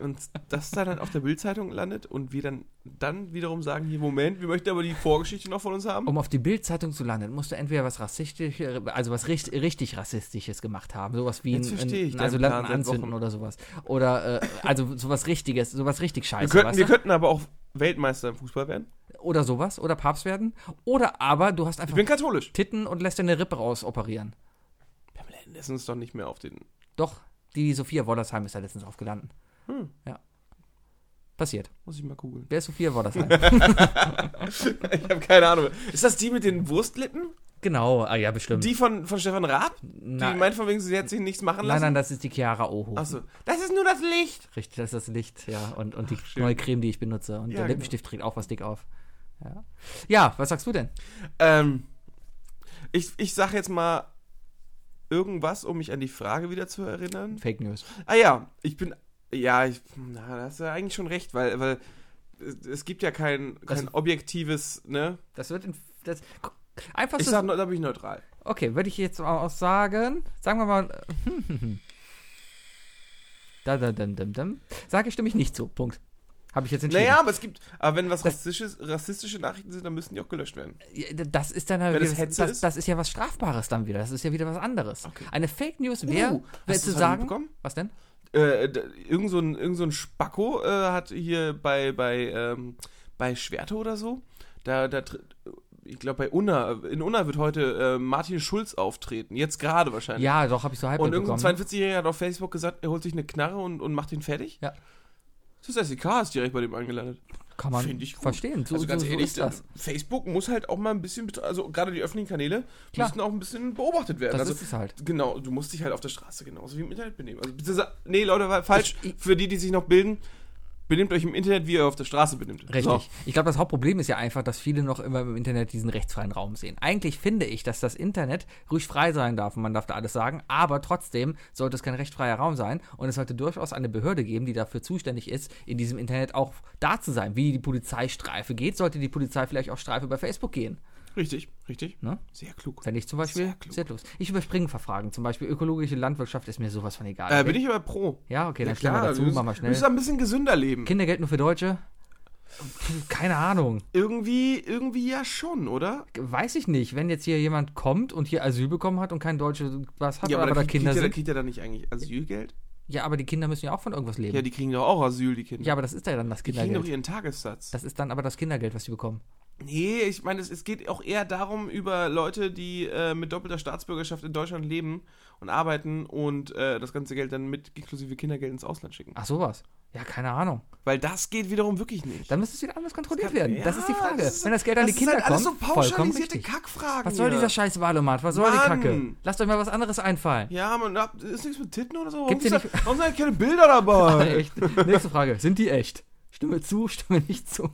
und das dann halt auf der Bildzeitung landet und wir dann, dann wiederum sagen, hier, Moment, wir möchten aber die Vorgeschichte noch von uns haben? Um auf die Bildzeitung zu landen, musst du entweder was rassistisches, also was richtig, richtig rassistisches gemacht haben, sowas wie Jetzt ein, ich ein Asylanten Plan anzünden Wochen. oder sowas. Oder äh, also sowas richtiges, sowas richtig wir, scheiße, könnten, weißt wir könnten aber auch Weltmeister im Fußball werden. Oder sowas, oder Papst werden. Oder aber du hast Ich einfach bin katholisch. Titten und lässt dir eine Rippe raus operieren. Pamela Anderson ist doch nicht mehr auf den. Doch, die Sophia Wollersheim ist da letztens aufgelanden. Hm. Ja. Passiert. Muss ich mal googeln. Wer ist Sophia Wollersheim? ich habe keine Ahnung. Ist das die mit den Wurstlippen? genau, ah ja, bestimmt. Die von, von Stefan Raab? Na- die meint von wegen, sie hat sich nichts machen nein, lassen? nein, das ist die Chiara Oho. Achso. Das ist nur das Licht. Richtig, das ist das Licht, ja. Und, und die schön. neue Creme, die ich benutze. Und Ja, der genau. Lippenstift trägt auch was dick auf. Ja, ja was sagst du denn? Ähm, ich, ich sag jetzt mal irgendwas, um mich an die Frage wieder zu erinnern. Fake News. Ah ja, ich bin. Ja, ich, na, da hast du ja eigentlich schon recht, weil, weil es- gibt ja kein, Das- kein objektives, ne? Das wird in, das, einfach Ich so. sag, da bin ich neutral. okay, würde ich jetzt auch sagen, sagen wir mal. da, da, dum, dum, dum. Sage ich stimme ich nicht zu. Punkt. Habe ich jetzt entschieden. Naja, aber es gibt, aber wenn was Das- rassistisches, rassistische Nachrichten sind, dann müssen die auch gelöscht werden. Das ist dann Wenn wieder, es Hetze das, ist? das ist ja was Strafbares dann wieder. Das ist ja wieder was anderes. Okay. Eine Fake News wäre, Uh, hast zu sagen. Was denn? Äh, irgend so ein, irgend so ein Spacko äh, hat hier bei, bei, ähm, bei Schwerte oder so, da, da ich glaube bei Unna, in Unna wird heute äh, Martin Schulz auftreten, jetzt gerade wahrscheinlich. Ja, doch, habe ich so halb und irgendein mitbekommen. 42-Jähriger hat auf Facebook gesagt, er holt sich eine Knarre und, und macht ihn fertig. Ja. Das SEK ist direkt bei dem angelandet. Kann man Find ich gut. verstehen. So, also ganz so, so ehrlich, das. Facebook muss halt auch mal ein bisschen, also gerade die öffentlichen Kanäle Klar. müssen auch ein bisschen beobachtet werden. Das also ist es halt. Genau, du musst dich halt auf der Straße genauso wie im Internet benehmen. Also, nee, Leute, war falsch. Ich- ich- Für die, die sich noch bilden, benehmt euch im Internet, wie ihr auf der Straße benimmt. Richtig. So. Ich glaube, das Hauptproblem ist ja einfach, dass viele noch immer im Internet diesen rechtsfreien Raum sehen. Eigentlich finde ich, dass das Internet ruhig frei sein darf und man darf da alles sagen, aber trotzdem sollte es kein rechtsfreier Raum sein und es sollte durchaus eine Behörde geben, die dafür zuständig ist, in diesem Internet auch da zu sein. Wie die Polizeistreife geht, sollte die Polizei vielleicht auch Streife bei Facebook gehen. Richtig, richtig. Ne? Sehr klug. Fände ich zum Beispiel Sehr klug. sehr los. Ich überspringe Verfragen. Zum Beispiel ökologische Landwirtschaft ist mir sowas von egal. Äh, bin ich aber pro. ja, okay, dann Ja, stellen wir dazu, müssen, machen wir schnell. müssen ein bisschen gesünder leben. Kindergeld nur für Deutsche? Keine Ahnung. Irgendwie, irgendwie ja schon, oder? Weiß ich nicht. Wenn jetzt hier jemand kommt und hier Asyl bekommen hat und kein deutsches was hat, aber, dann da kriegt- Kinder kriegt sind. kriegt er dann nicht eigentlich Asylgeld? Ja, aber die Kinder müssen ja auch von irgendwas leben. Ja, die kriegen doch auch Asyl, die Kinder. Ja, aber das ist ja dann das die kriegen doch Kindergeld. ihren Tagessatz. Das ist dann aber das Kindergeld, was die bekommen. Nee, ich meine, es, es geht auch eher darum, über Leute, die äh, mit doppelter Staatsbürgerschaft in Deutschland leben und arbeiten und äh, das ganze Geld dann mit inklusive Kindergeld ins Ausland schicken. Ach, sowas. Ja, keine Ahnung. Weil das geht wiederum wirklich nicht. Dann müsste es wieder anders kontrolliert kann- werden. ja, das ist die Frage. das ist- Wenn das Geld an die das Kinder sind halt alles kommt, so pauschalisierte. Kackfragen. Was soll hier. dieser scheiß Wahlomat? Was soll die Mann. Kacke? Lasst euch mal was anderes einfallen. Ja, man, ist nichts mit Titten oder so. Warum, hier da, warum sind da keine Bilder dabei? Nächste Frage. Sind die echt? Stimme zu, stimme nicht zu.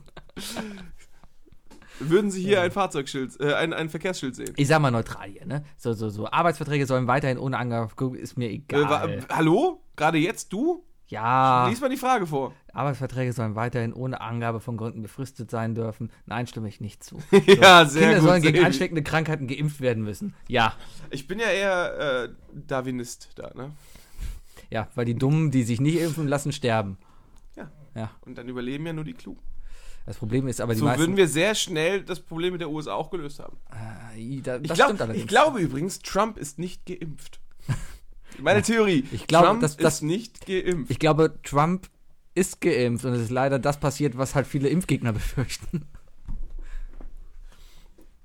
Würden Sie hier ein Fahrzeugschild, äh, ein, ein Verkehrsschild sehen. Ich sag mal neutral hier, ne? So, so, so. Arbeitsverträge sollen weiterhin ohne Angabe, ist mir Äh, egal. wa- hallo? Gerade jetzt du? ja, Lies mal die Frage vor. Arbeitsverträge sollen weiterhin ohne Angabe von Gründen befristet sein dürfen. Nein, stimme ich nicht zu. ja, sehr Kinder gut. sollen gegen ansteckende Krankheiten geimpft werden müssen. Ja, Ich bin ja eher äh, Darwinist da, ne? ja, weil die Dummen, die sich nicht impfen lassen, sterben. Ja. Ja, Und dann überleben ja nur die Klugen. Das Problem ist aber die So meisten. würden wir sehr schnell das Problem mit der USA auch gelöst haben. Äh, da, Ich, glaub, ich glaube übrigens, Trump ist nicht geimpft. Meine Theorie. Ich glaube, Trump das- das- ist nicht geimpft. Ich glaube, Trump ist geimpft und es ist leider das passiert, was halt viele Impfgegner befürchten.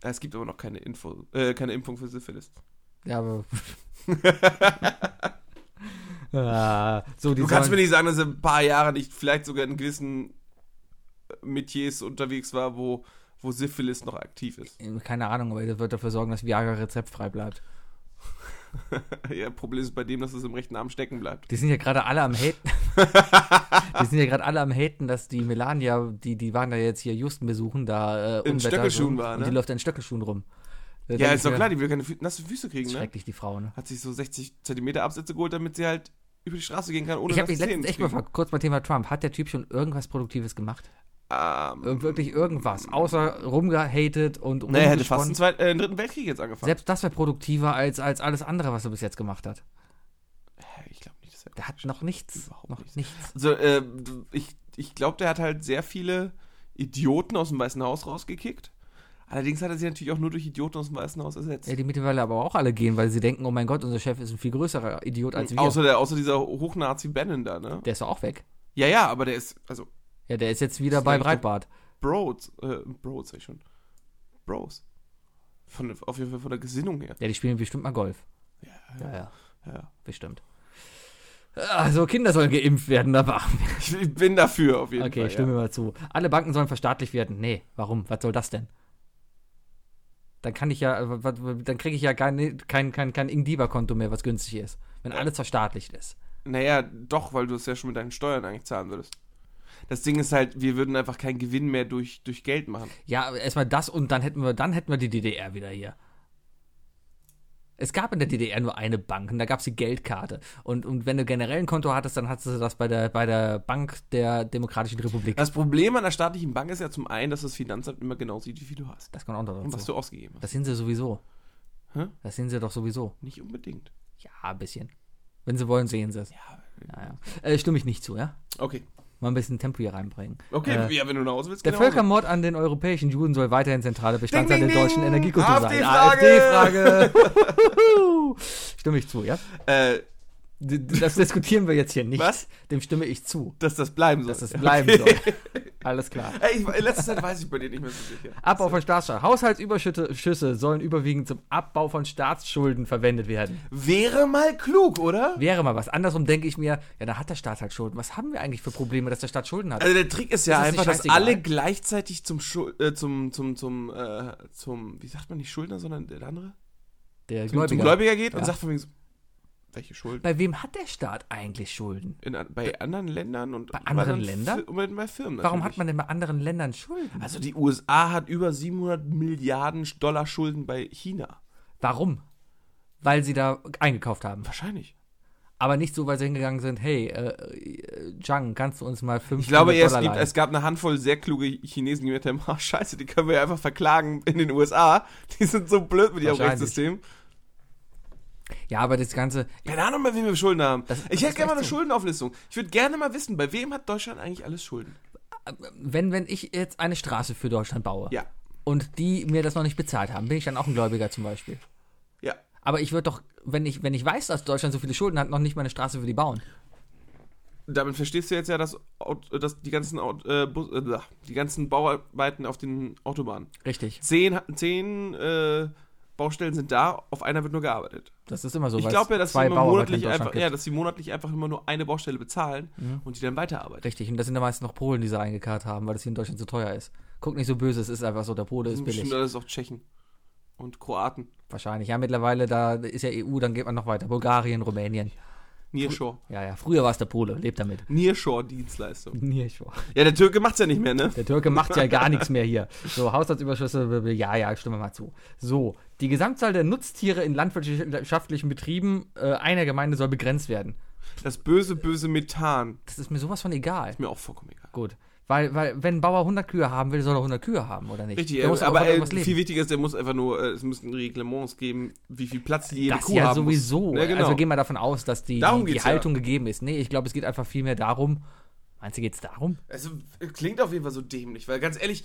Es gibt aber noch keine, Info, äh, keine Impfung für Syphilis. Ja, aber. ah, so, Du kannst mir nicht sagen, dass er ein paar Jahre nicht vielleicht sogar in gewissen Metiers unterwegs war, wo, wo Syphilis noch aktiv ist. keine Ahnung, aber er wird dafür sorgen, dass Viagra rezeptfrei bleibt. ja, Problem ist bei dem, dass es im rechten Arm stecken bleibt. Die sind ja gerade alle am Haten. die sind ja gerade alle am Haten, dass die Melania, die, die waren da jetzt hier Houston besuchen, da äh, In Stöckelschuhen war, Und ne? die läuft in Stöckelschuhen rum. Da Ja, ist doch klar, die will keine nasse Füße kriegen, ne? Schrecklich, die Frau, ne? Hat sich so 60 Zentimeter Absätze geholt, damit sie halt über die Straße gehen kann, ohne Ich habe mich letztens echt mal kurz mal Thema Trump. Hat der Typ schon irgendwas Produktives gemacht? Ähm, Ir- Wirklich irgendwas, außer rumgehatet und er hätte fast den, Zweiten, äh, den dritten Weltkrieg jetzt angefangen. Selbst das wäre produktiver als, als alles andere, was er bis jetzt gemacht hat. ich glaube nicht, dass er Der hat noch nichts. Überhaupt noch nichts. nichts. Also, äh, ich, ich glaube, der hat halt sehr viele Idioten aus dem Weißen Haus rausgekickt. Allerdings hat er sie natürlich auch nur durch Idioten aus dem Weißen Haus ersetzt. Ja, die mittlerweile aber auch alle gehen, weil sie denken, oh mein Gott, unser Chef ist ein viel größerer Idiot als wir. außer, der, außer dieser Hochnazi Bannon da, ne? der ist doch auch weg. Ja, ja, aber der ist, also, Ja, der ist jetzt wieder Ist bei Breitbart. Bros, äh, Bros, sag ich schon. Bros. Von, auf jeden Fall von der Gesinnung her. Ja, die spielen bestimmt mal Golf. Ja, Ja, ja, ja. bestimmt. Also Kinder sollen geimpft werden, da machen wir. Ich bin dafür, auf jeden Okay, Fall. stimme ja. mal zu. Alle Banken sollen verstaatlicht werden. Nee, warum? Was soll das denn? Dann kann ich ja, äh, dann kriege ich ja kein, kein, kein, kein Ingdiba-Konto mehr, was günstig ist. Wenn alles verstaatlicht ist. Naja, doch, weil du es ja schon mit deinen Steuern eigentlich zahlen würdest. Das Ding ist halt, wir würden einfach keinen Gewinn mehr durch, durch Geld machen. Ja, erstmal das und dann hätten wir, dann hätten wir die DDR wieder hier. Es gab in der DDR nur eine Bank und da gab es die Geldkarte. Und, und wenn du generell ein Konto hattest, dann hattest du das bei der, bei der Bank der Demokratischen Republik. Das Problem an der staatlichen Bank ist ja zum einen, dass das Finanzamt immer genau sieht, wie viel du hast. Das kommt auch noch Und was dazu. du ausgegeben hast. Das sind sie sowieso. Hä? Das sind sie doch sowieso. Nicht unbedingt. Ja, ein bisschen. Wenn sie wollen, sehen sie es. Ja. Ja, ja. Äh, stimme ich nicht zu, ja? Okay. Mal ein bisschen Tempo hier reinbringen. Okay, Äh, ja, wenn du nach Hause willst, Der Hause. Völkermord an den europäischen Juden soll weiterhin zentrale Bestandteil der deutschen. Energiekultur sein. AfD-Frage. AfD-Frage. stimme ich zu, ja? Äh, Das diskutieren wir jetzt hier nicht. Was? Dem stimme ich zu, dass das bleiben soll. dass das bleiben Okay. soll. Alles klar. Ey, ich, in letzter Zeit weiß ich bei dir nicht mehr so sicher. Abbau von Staatsschulden. Haushaltsüberschüsse sollen überwiegend zum Abbau von Staatsschulden verwendet werden. Wäre mal klug, oder? Wäre mal was. Andersrum denke ich mir, ja, da hat der Staat halt Schulden. Was haben wir eigentlich für Probleme, dass der Staat Schulden hat? Also der Trick ist ja Ist nicht einfach, dass alle gleichzeitig zum Schul äh, zum zum zum äh, zum wie sagt man nicht Schuldner, sondern der andere Der zum Gläubiger, zum Gläubiger. Geht und Ja. sagt von wegen so, welche Schulden? Bei wem hat der Staat eigentlich Schulden? In, bei anderen Ländern und Bei anderen Ländern? und bei, Firmen. Warum natürlich. hat man denn bei anderen Ländern Schulden? Also die USA hat über 700 Milliarden Dollar Schulden bei China. Warum? Weil sie da eingekauft haben. Wahrscheinlich. Aber nicht so, weil sie hingegangen sind, hey, äh, äh, Zhang, kannst du uns mal fünf Ich glaube, es, gibt, es gab eine Handvoll sehr kluge Chinesen, die gesagt haben, ah, scheiße, die können wir ja einfach verklagen in den USA. Die sind so blöd mit ihrem. Rechtssystem. Ja, aber das Ganze, Keine Ahnung, bei wem wir Schulden haben. Das- das ich hätte ist gerne mal eine so. Schuldenauflistung. Ich würde gerne mal wissen, bei wem hat Deutschland eigentlich alles Schulden? wenn, wenn ich jetzt eine Straße für Deutschland baue Ja. und die mir das noch nicht bezahlt haben, bin ich dann auch ein Gläubiger zum Beispiel. Ja. Aber ich würde doch, wenn ich, wenn ich weiß, dass Deutschland so viele Schulden hat, noch nicht mal eine Straße für die bauen. Damit verstehst du jetzt ja, dass, dass die, ganzen, äh, Bus, äh, die ganzen Bauarbeiten auf den Autobahnen. Richtig. Zehn, zehn äh, Baustellen sind da, auf einer wird nur gearbeitet. Das ist immer so. ich glaube ja, dass sie monatlich einfach, gibt. ja, dass sie monatlich einfach immer nur eine Baustelle bezahlen Mhm. und die dann weiterarbeiten. Richtig, und das sind ja meist noch Polen, die sie reingekarrt haben, weil das hier in Deutschland so teuer ist. Guck nicht so böse, es ist einfach so, der Pole ist billig. bestimmt alles auch Tschechen und Kroaten. Wahrscheinlich. Ja, mittlerweile, da ist ja EU, dann geht man noch weiter. Bulgarien, Rumänien. Nearshore. Ja, ja, früher war es der Pole, lebt damit. Nearshore-Dienstleistung. Nearshore. Ja, der Türke macht's ja nicht mehr, ne? Der Türke macht ja gar nichts mehr hier. So, Haushaltsüberschüsse, ja, ja, stimme mal zu. So, die Gesamtzahl der Nutztiere in landwirtschaftlichen Betrieben äh, einer Gemeinde soll begrenzt werden. Das böse, böse Methan. Das ist mir sowas von egal. Ist mir auch vollkommen egal. Gut. Weil, weil, wenn ein Bauer 100 Kühe haben will, soll er 100 Kühe haben, oder nicht? Richtig, Der muss äh, auch aber äh, viel wichtiger ist, der muss einfach nur, äh, es müssen Reglements geben, wie viel Platz jede das Kuh ja haben sowieso. muss. Ja, genau. Also gehen wir davon aus, dass die, die, die geht's ja. Haltung gegeben ist. Nee, ich glaube, es geht einfach viel mehr darum. Meinst du, geht es darum? Also, äh, klingt auf jeden Fall so dämlich, weil ganz ehrlich,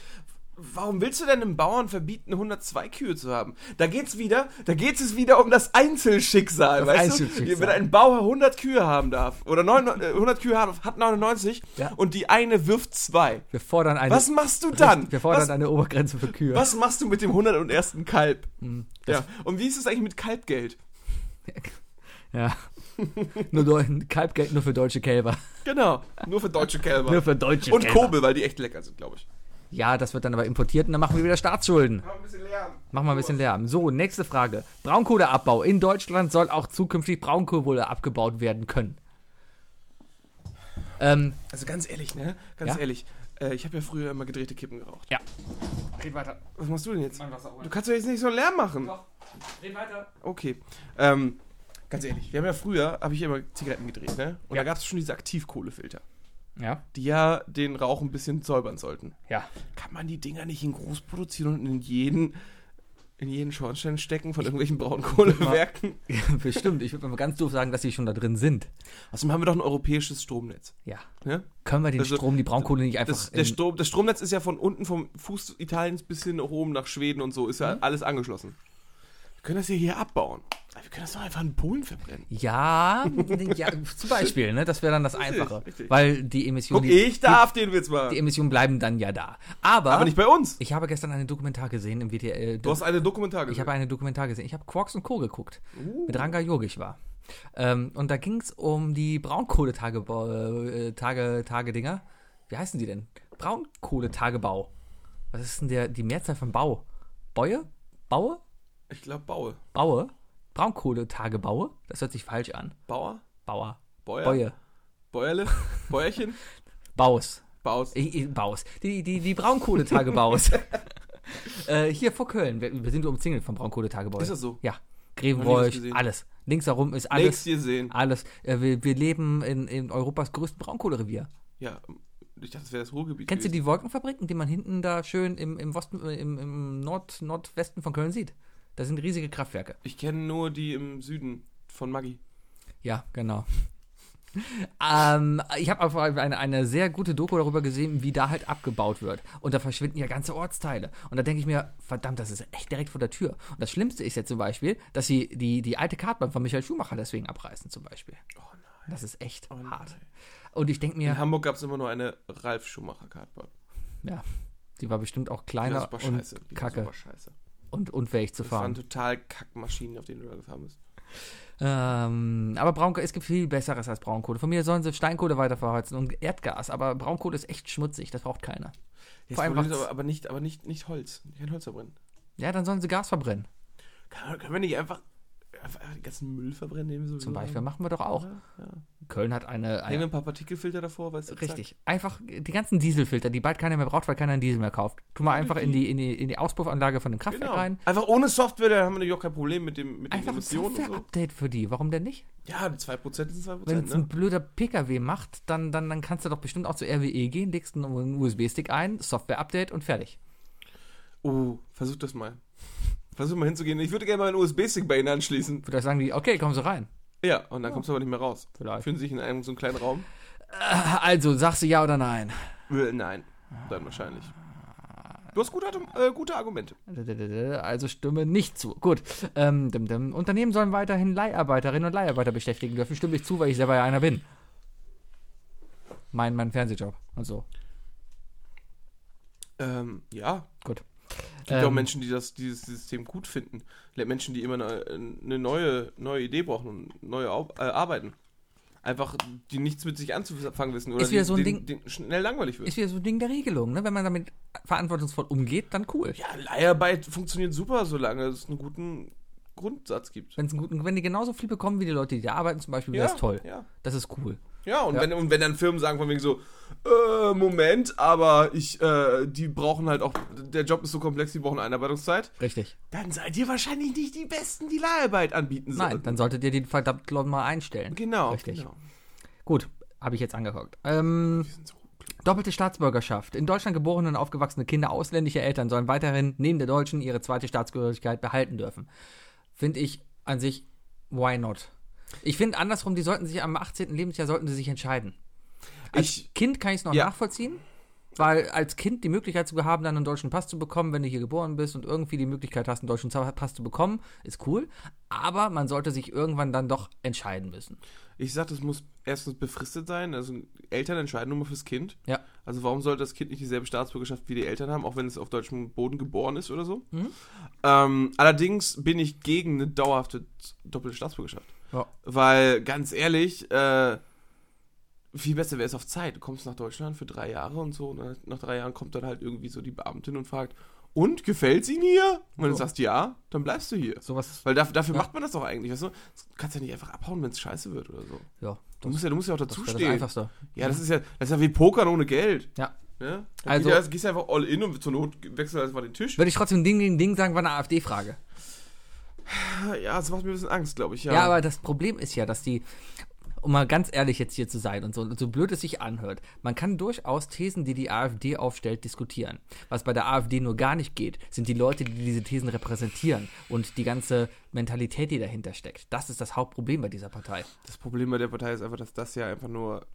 warum willst du denn einem Bauern verbieten, 102 Kühe zu haben? Da geht's wieder, da geht es wieder um das Einzelschicksal, Das weißt Einzelschicksal. du? Wenn ein Bauer 100 Kühe haben darf, oder 9, äh, 100 Kühe hat, hat 99 Ja. und die eine wirft zwei. Wir fordern eine. Was machst du dann? Wir fordern was, eine Obergrenze für Kühe. was machst du mit dem 101. Kalb? Hm, Ja. Und wie ist es eigentlich mit Kalbgeld? Ja. nur Kalbgeld nur für deutsche Kälber. Genau, nur für deutsche Kälber. Nur für deutsche und Kälber. Kobe, weil die echt lecker sind, glaube ich. Ja, das wird dann aber importiert und dann machen wir wieder Staatsschulden. Machen wir ein bisschen Lärm. Machen wir ein bisschen Lärm. So, nächste Frage. Braunkohleabbau. In Deutschland soll auch zukünftig Braunkohle abgebaut werden können. Ähm, Also ganz ehrlich, ne? Ganz Ja? ehrlich. Äh, ich habe ja früher immer gedrehte Kippen geraucht. ja. Red weiter. Was machst du denn jetzt? Mein Wasser Du kannst doch jetzt nicht so einen Lärm machen. Doch. Red weiter. Okay. Ähm, ganz ehrlich, wir haben ja früher, habe ich immer Zigaretten gedreht, ne? Und Ja. da gab es schon diese Aktivkohlefilter, Ja. die ja den Rauch ein bisschen säubern sollten. Ja. Kann man die Dinger nicht in groß produzieren und in jeden, in jeden Schornstein stecken von irgendwelchen Braunkohlewerken? Bestimmt. Ich würde mal ganz doof sagen, dass sie schon da drin sind. Außerdem haben wir doch ein europäisches Stromnetz. Ja. Ne? Können wir den Also, Strom, die Braunkohle nicht einfach. Das, der Strom, das Stromnetz ist ja von unten vom Fuß Italiens bis hin nach oben nach Schweden und so, ist ja Mhm. alles angeschlossen. Wir können das ja hier abbauen. Wir können das doch einfach in Polen verbrennen. ja, ja, zum Beispiel, ne? Das wäre dann das Einfache. richtig. Weil die Emissionen. Guck, die, ich darf den Witz die machen. Emissionen bleiben dann ja da. Aber, Aber nicht bei uns. ich habe gestern einen Dokumentar gesehen im WTL. Du hast eine Dokumentar gesehen. Ich habe einen Dokumentar gesehen. Ich habe Quarks und Co. geguckt. Uh. Mit Ranga Yogeshwar. Ähm, und da ging es um die Braunkohletagebau, äh, Tage. Wie heißen die denn? Braunkohletagebau. Was ist denn der, die Mehrzahl von Bau? Bäue? Baue? ich glaube Baue. Baue? Braunkohletagebaue? Das hört sich falsch an. Bauer? Bauer. Bäuer? Bäue. Bäuerle? Bäuerchen? Baus. Baus. Ich, ich, Baus. Die, die, die Braunkohletagebaus. äh, hier vor Köln. Wir, wir sind umzingelt vom Braunkohletagebau. Ist das so? Ja. Grevenbroich, alles. Links herum ist Alles. hier sehen. Alles. Äh, wir, wir leben in, in Europas größten Braunkohlerevier. Ja, ich dachte, das wäre das Ruhrgebiet. Kennst du gewesen. die Wolkenfabriken, die man hinten da schön im, im, Osten, äh, im, im Nord, Nordwesten von Köln sieht? Das sind riesige Kraftwerke. Ich kenne nur die im Süden von Maggi. Ja, genau. ähm, ich habe einfach eine, eine sehr gute Doku darüber gesehen, wie da halt abgebaut wird. Und da verschwinden ja ganze Ortsteile. Und da denke ich mir, verdammt, das ist echt direkt vor der Tür. Und das Schlimmste ist jetzt zum Beispiel, dass sie die, die alte Kartbahn von Michael Schumacher deswegen abreißen, zum Beispiel. Oh nein. Das ist echt Oh hart. Und ich denke In mir, Hamburg gab es immer nur eine Ralf Schumacher Kartbahn. ja, die war bestimmt auch war kleiner super und scheiße. Die war kacke super scheiße. Und unfähig zu Das waren fahren. total Kackmaschinen, auf denen du da gefahren bist. Ähm, aber Braunkohle, es gibt viel Besseres als Braunkohle. Von mir sollen sie Steinkohle weiterverheizen und Erdgas, aber Braunkohle ist echt schmutzig, das braucht keiner. Jetzt Vor allem aber, aber nicht, aber nicht, nicht Holz. Kein Holz verbrennen. Ja, dann sollen sie Gas verbrennen. Kann, können wir nicht einfach den ganzen Müll verbrennen, den wir so Zum Beispiel machen wir doch auch. Ja, ja. Köln hat eine, Hängen eine ein paar Partikelfilter davor, weißt du? richtig, einfach die ganzen Dieselfilter, die bald keiner mehr braucht, weil keiner einen Diesel mehr kauft. Tu mal einfach in die, in die, in die Auspuffanlage von dem Zack. Kraftwerk Genau. rein. Einfach ohne Software, da haben wir natürlich auch kein Problem mit, dem, mit den Einfach ein Emissionen und so. Software-Update für die. Warum denn nicht? Ja, die 2% sind 2%, Wenn es ein ne? blöder PKW macht, dann, dann, dann kannst du doch bestimmt auch zu RWE gehen, legst einen USB-Stick ein, Software-Update und fertig. Oh, versuch das mal. Versuch mal hinzugehen. Ich würde gerne mal einen USB-Stick bei Ihnen anschließen. Vielleicht sagen die, okay, kommen Sie rein. Ja, und dann kommst du aber nicht mehr raus. Vielleicht. Fühlen Sie sich in einem so einen kleinen Raum? Also, sagst du ja oder nein? Äh, Nein, dann wahrscheinlich. Du hast gute, äh, gute Argumente. Also stimme nicht zu. Gut. Ähm, dim, dim. Unternehmen sollen weiterhin Leiharbeiterinnen und Leiharbeiter beschäftigen dürfen. Stimme ich zu, weil ich selber ja einer bin. Mein, mein Fernsehjob und so. Ähm, ja. Es gibt ja auch Ähm, Menschen, die das, dieses System gut finden. Menschen, die immer eine, eine neue, neue Idee brauchen und neue Au äh, arbeiten. Einfach, die nichts mit sich anzufangen wissen oder Ist wieder die, so ein den, Ding- den schnell langweilig wird. Ist wieder so ein Ding der Regelung, ne? Wenn man damit verantwortungsvoll umgeht, dann cool. ja, Leiharbeit funktioniert super, solange es einen guten, Grundsatz gibt. Wenn's einen guten, wenn die genauso viel bekommen wie die Leute, die da arbeiten, zum Beispiel, wäre das toll. Ja, Das ist cool. Ja, und, Ja. Wenn, und wenn dann Firmen sagen von wegen so, äh, Moment, aber ich, äh, die brauchen halt auch, der Job ist so komplex, die brauchen Einarbeitungszeit, Richtig. dann seid ihr wahrscheinlich nicht die Besten, die Leiharbeit anbieten sollen. Nein, dann solltet ihr die verdammt mal einstellen. Genau, Richtig. genau. Gut, habe ich jetzt angeguckt. Ähm, so doppelte Staatsbürgerschaft. In Deutschland geborene und aufgewachsene Kinder ausländischer Eltern sollen weiterhin neben der deutschen ihre zweite Staatsbürgerlichkeit behalten dürfen. Finde ich an sich, why not? Ich finde andersrum, die sollten sich am 18. Lebensjahr sollten sie sich entscheiden. Als Ich, Kind kann ich es noch Ja. nachvollziehen, weil als Kind die Möglichkeit zu haben, dann einen deutschen Pass zu bekommen, wenn du hier geboren bist und irgendwie die Möglichkeit hast, einen deutschen Pass zu bekommen, ist cool. Aber man sollte sich irgendwann dann doch entscheiden müssen. ich sag, das muss erstens befristet sein, also Eltern entscheiden nur mal fürs Kind. Ja. Also warum sollte das Kind nicht dieselbe Staatsbürgerschaft wie die Eltern haben, auch wenn es auf deutschem Boden geboren ist oder so? Mhm. Ähm, allerdings bin ich gegen eine dauerhafte doppelte Staatsbürgerschaft. Ja. Weil, ganz ehrlich, äh, viel besser wäre es auf Zeit. Du kommst nach Deutschland für drei Jahre und so. Und nach drei Jahren kommt dann halt irgendwie so die Beamtin und fragt, und, gefällt's Ihnen hier? Und wenn du So. sagst ja, dann bleibst du hier. Sowas, Weil dafür, dafür Ja. macht man das doch eigentlich, weißt du? Du kannst ja nicht einfach abhauen, wenn es scheiße wird oder so. ja, Du musst ja, du musst ja auch das wäre das dazustehen. Einfachste. Ja, das ist ja, das ist ja wie Pokern ohne Geld. Ja. Ne? Also- geht ja, gehst einfach all in und zur Not wechselst du einfach den Tisch. Würde ich trotzdem Ding gegen Ding sagen, war eine AfD-Frage. Ja, das macht mir ein bisschen Angst, glaube ich. Ja. Ja, aber das Problem ist ja, dass die, um mal ganz ehrlich jetzt hier zu sein und so, so blöd es sich anhört, man kann durchaus Thesen, die die AfD aufstellt, diskutieren. Was bei der AfD nur gar nicht geht, sind die Leute, die diese Thesen repräsentieren und die ganze Mentalität, die dahinter steckt. Das ist das Hauptproblem bei dieser Partei. Das Problem bei der Partei ist einfach, dass das ja einfach nur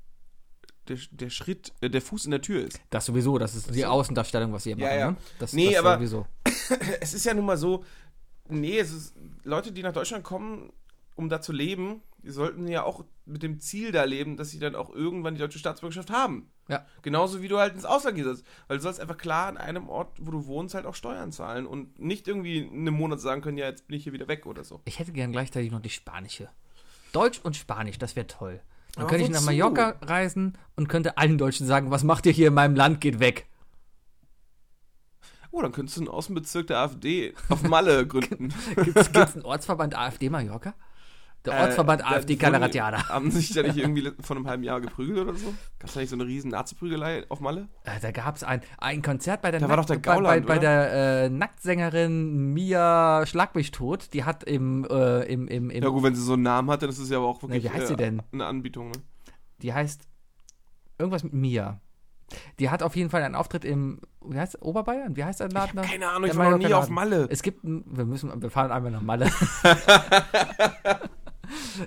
der, der Schritt, äh, der Fuß in der Tür ist. Das sowieso, das ist die Außendarstellung, was sie hier Ja, machen. ja. Ne? Das, Nee, das aber- sowieso. Es ist ja nun mal so, nee, es ist, Leute, die nach Deutschland kommen, um da zu leben, die sollten ja auch mit dem Ziel da leben, dass sie dann auch irgendwann die deutsche Staatsbürgerschaft haben. Ja. Genauso wie du halt ins Ausland gehst. Weil du sollst einfach klar an einem Ort, wo du wohnst, halt auch Steuern zahlen und nicht irgendwie in einem Monat sagen können, ja, jetzt bin ich hier wieder weg oder so. Ich hätte gern gleichzeitig noch die spanische. Deutsch und Spanisch, das wäre toll. Dann Aber könnte ich nach? Mallorca reisen und könnte allen Deutschen sagen, was macht ihr hier in meinem Land, geht weg. Oh, dann könntest du einen Außenbezirk der AfD auf Malle gründen. Gibt es einen Ortsverband AfD Mallorca? Der Ortsverband Äh, AfD Calaratiana. Haben sich da nicht irgendwie vor einem halben Jahr geprügelt oder so? Gab es da nicht so eine riesen Nazi-Prügelei auf Malle? Äh, Da gab es ein, ein Konzert bei der, Da war doch der bei, bei, Gauland, bei oder? der äh, Nacktsängerin Mia Schlag mich tot. Die hat im, äh, im, im, im Ja gut, wenn sie so einen Namen hat, dann ist es ja aber auch wirklich wie heißt sie äh, denn? eine Anbietung. Ne? die heißt irgendwas mit Mia. Die hat auf jeden Fall einen Auftritt im, wie heißt Oberbayern? Wie heißt der Laden? Keine Ahnung, Der ich war noch nie auf Malle. Es gibt, wir müssen, wir fahren einmal nach Malle.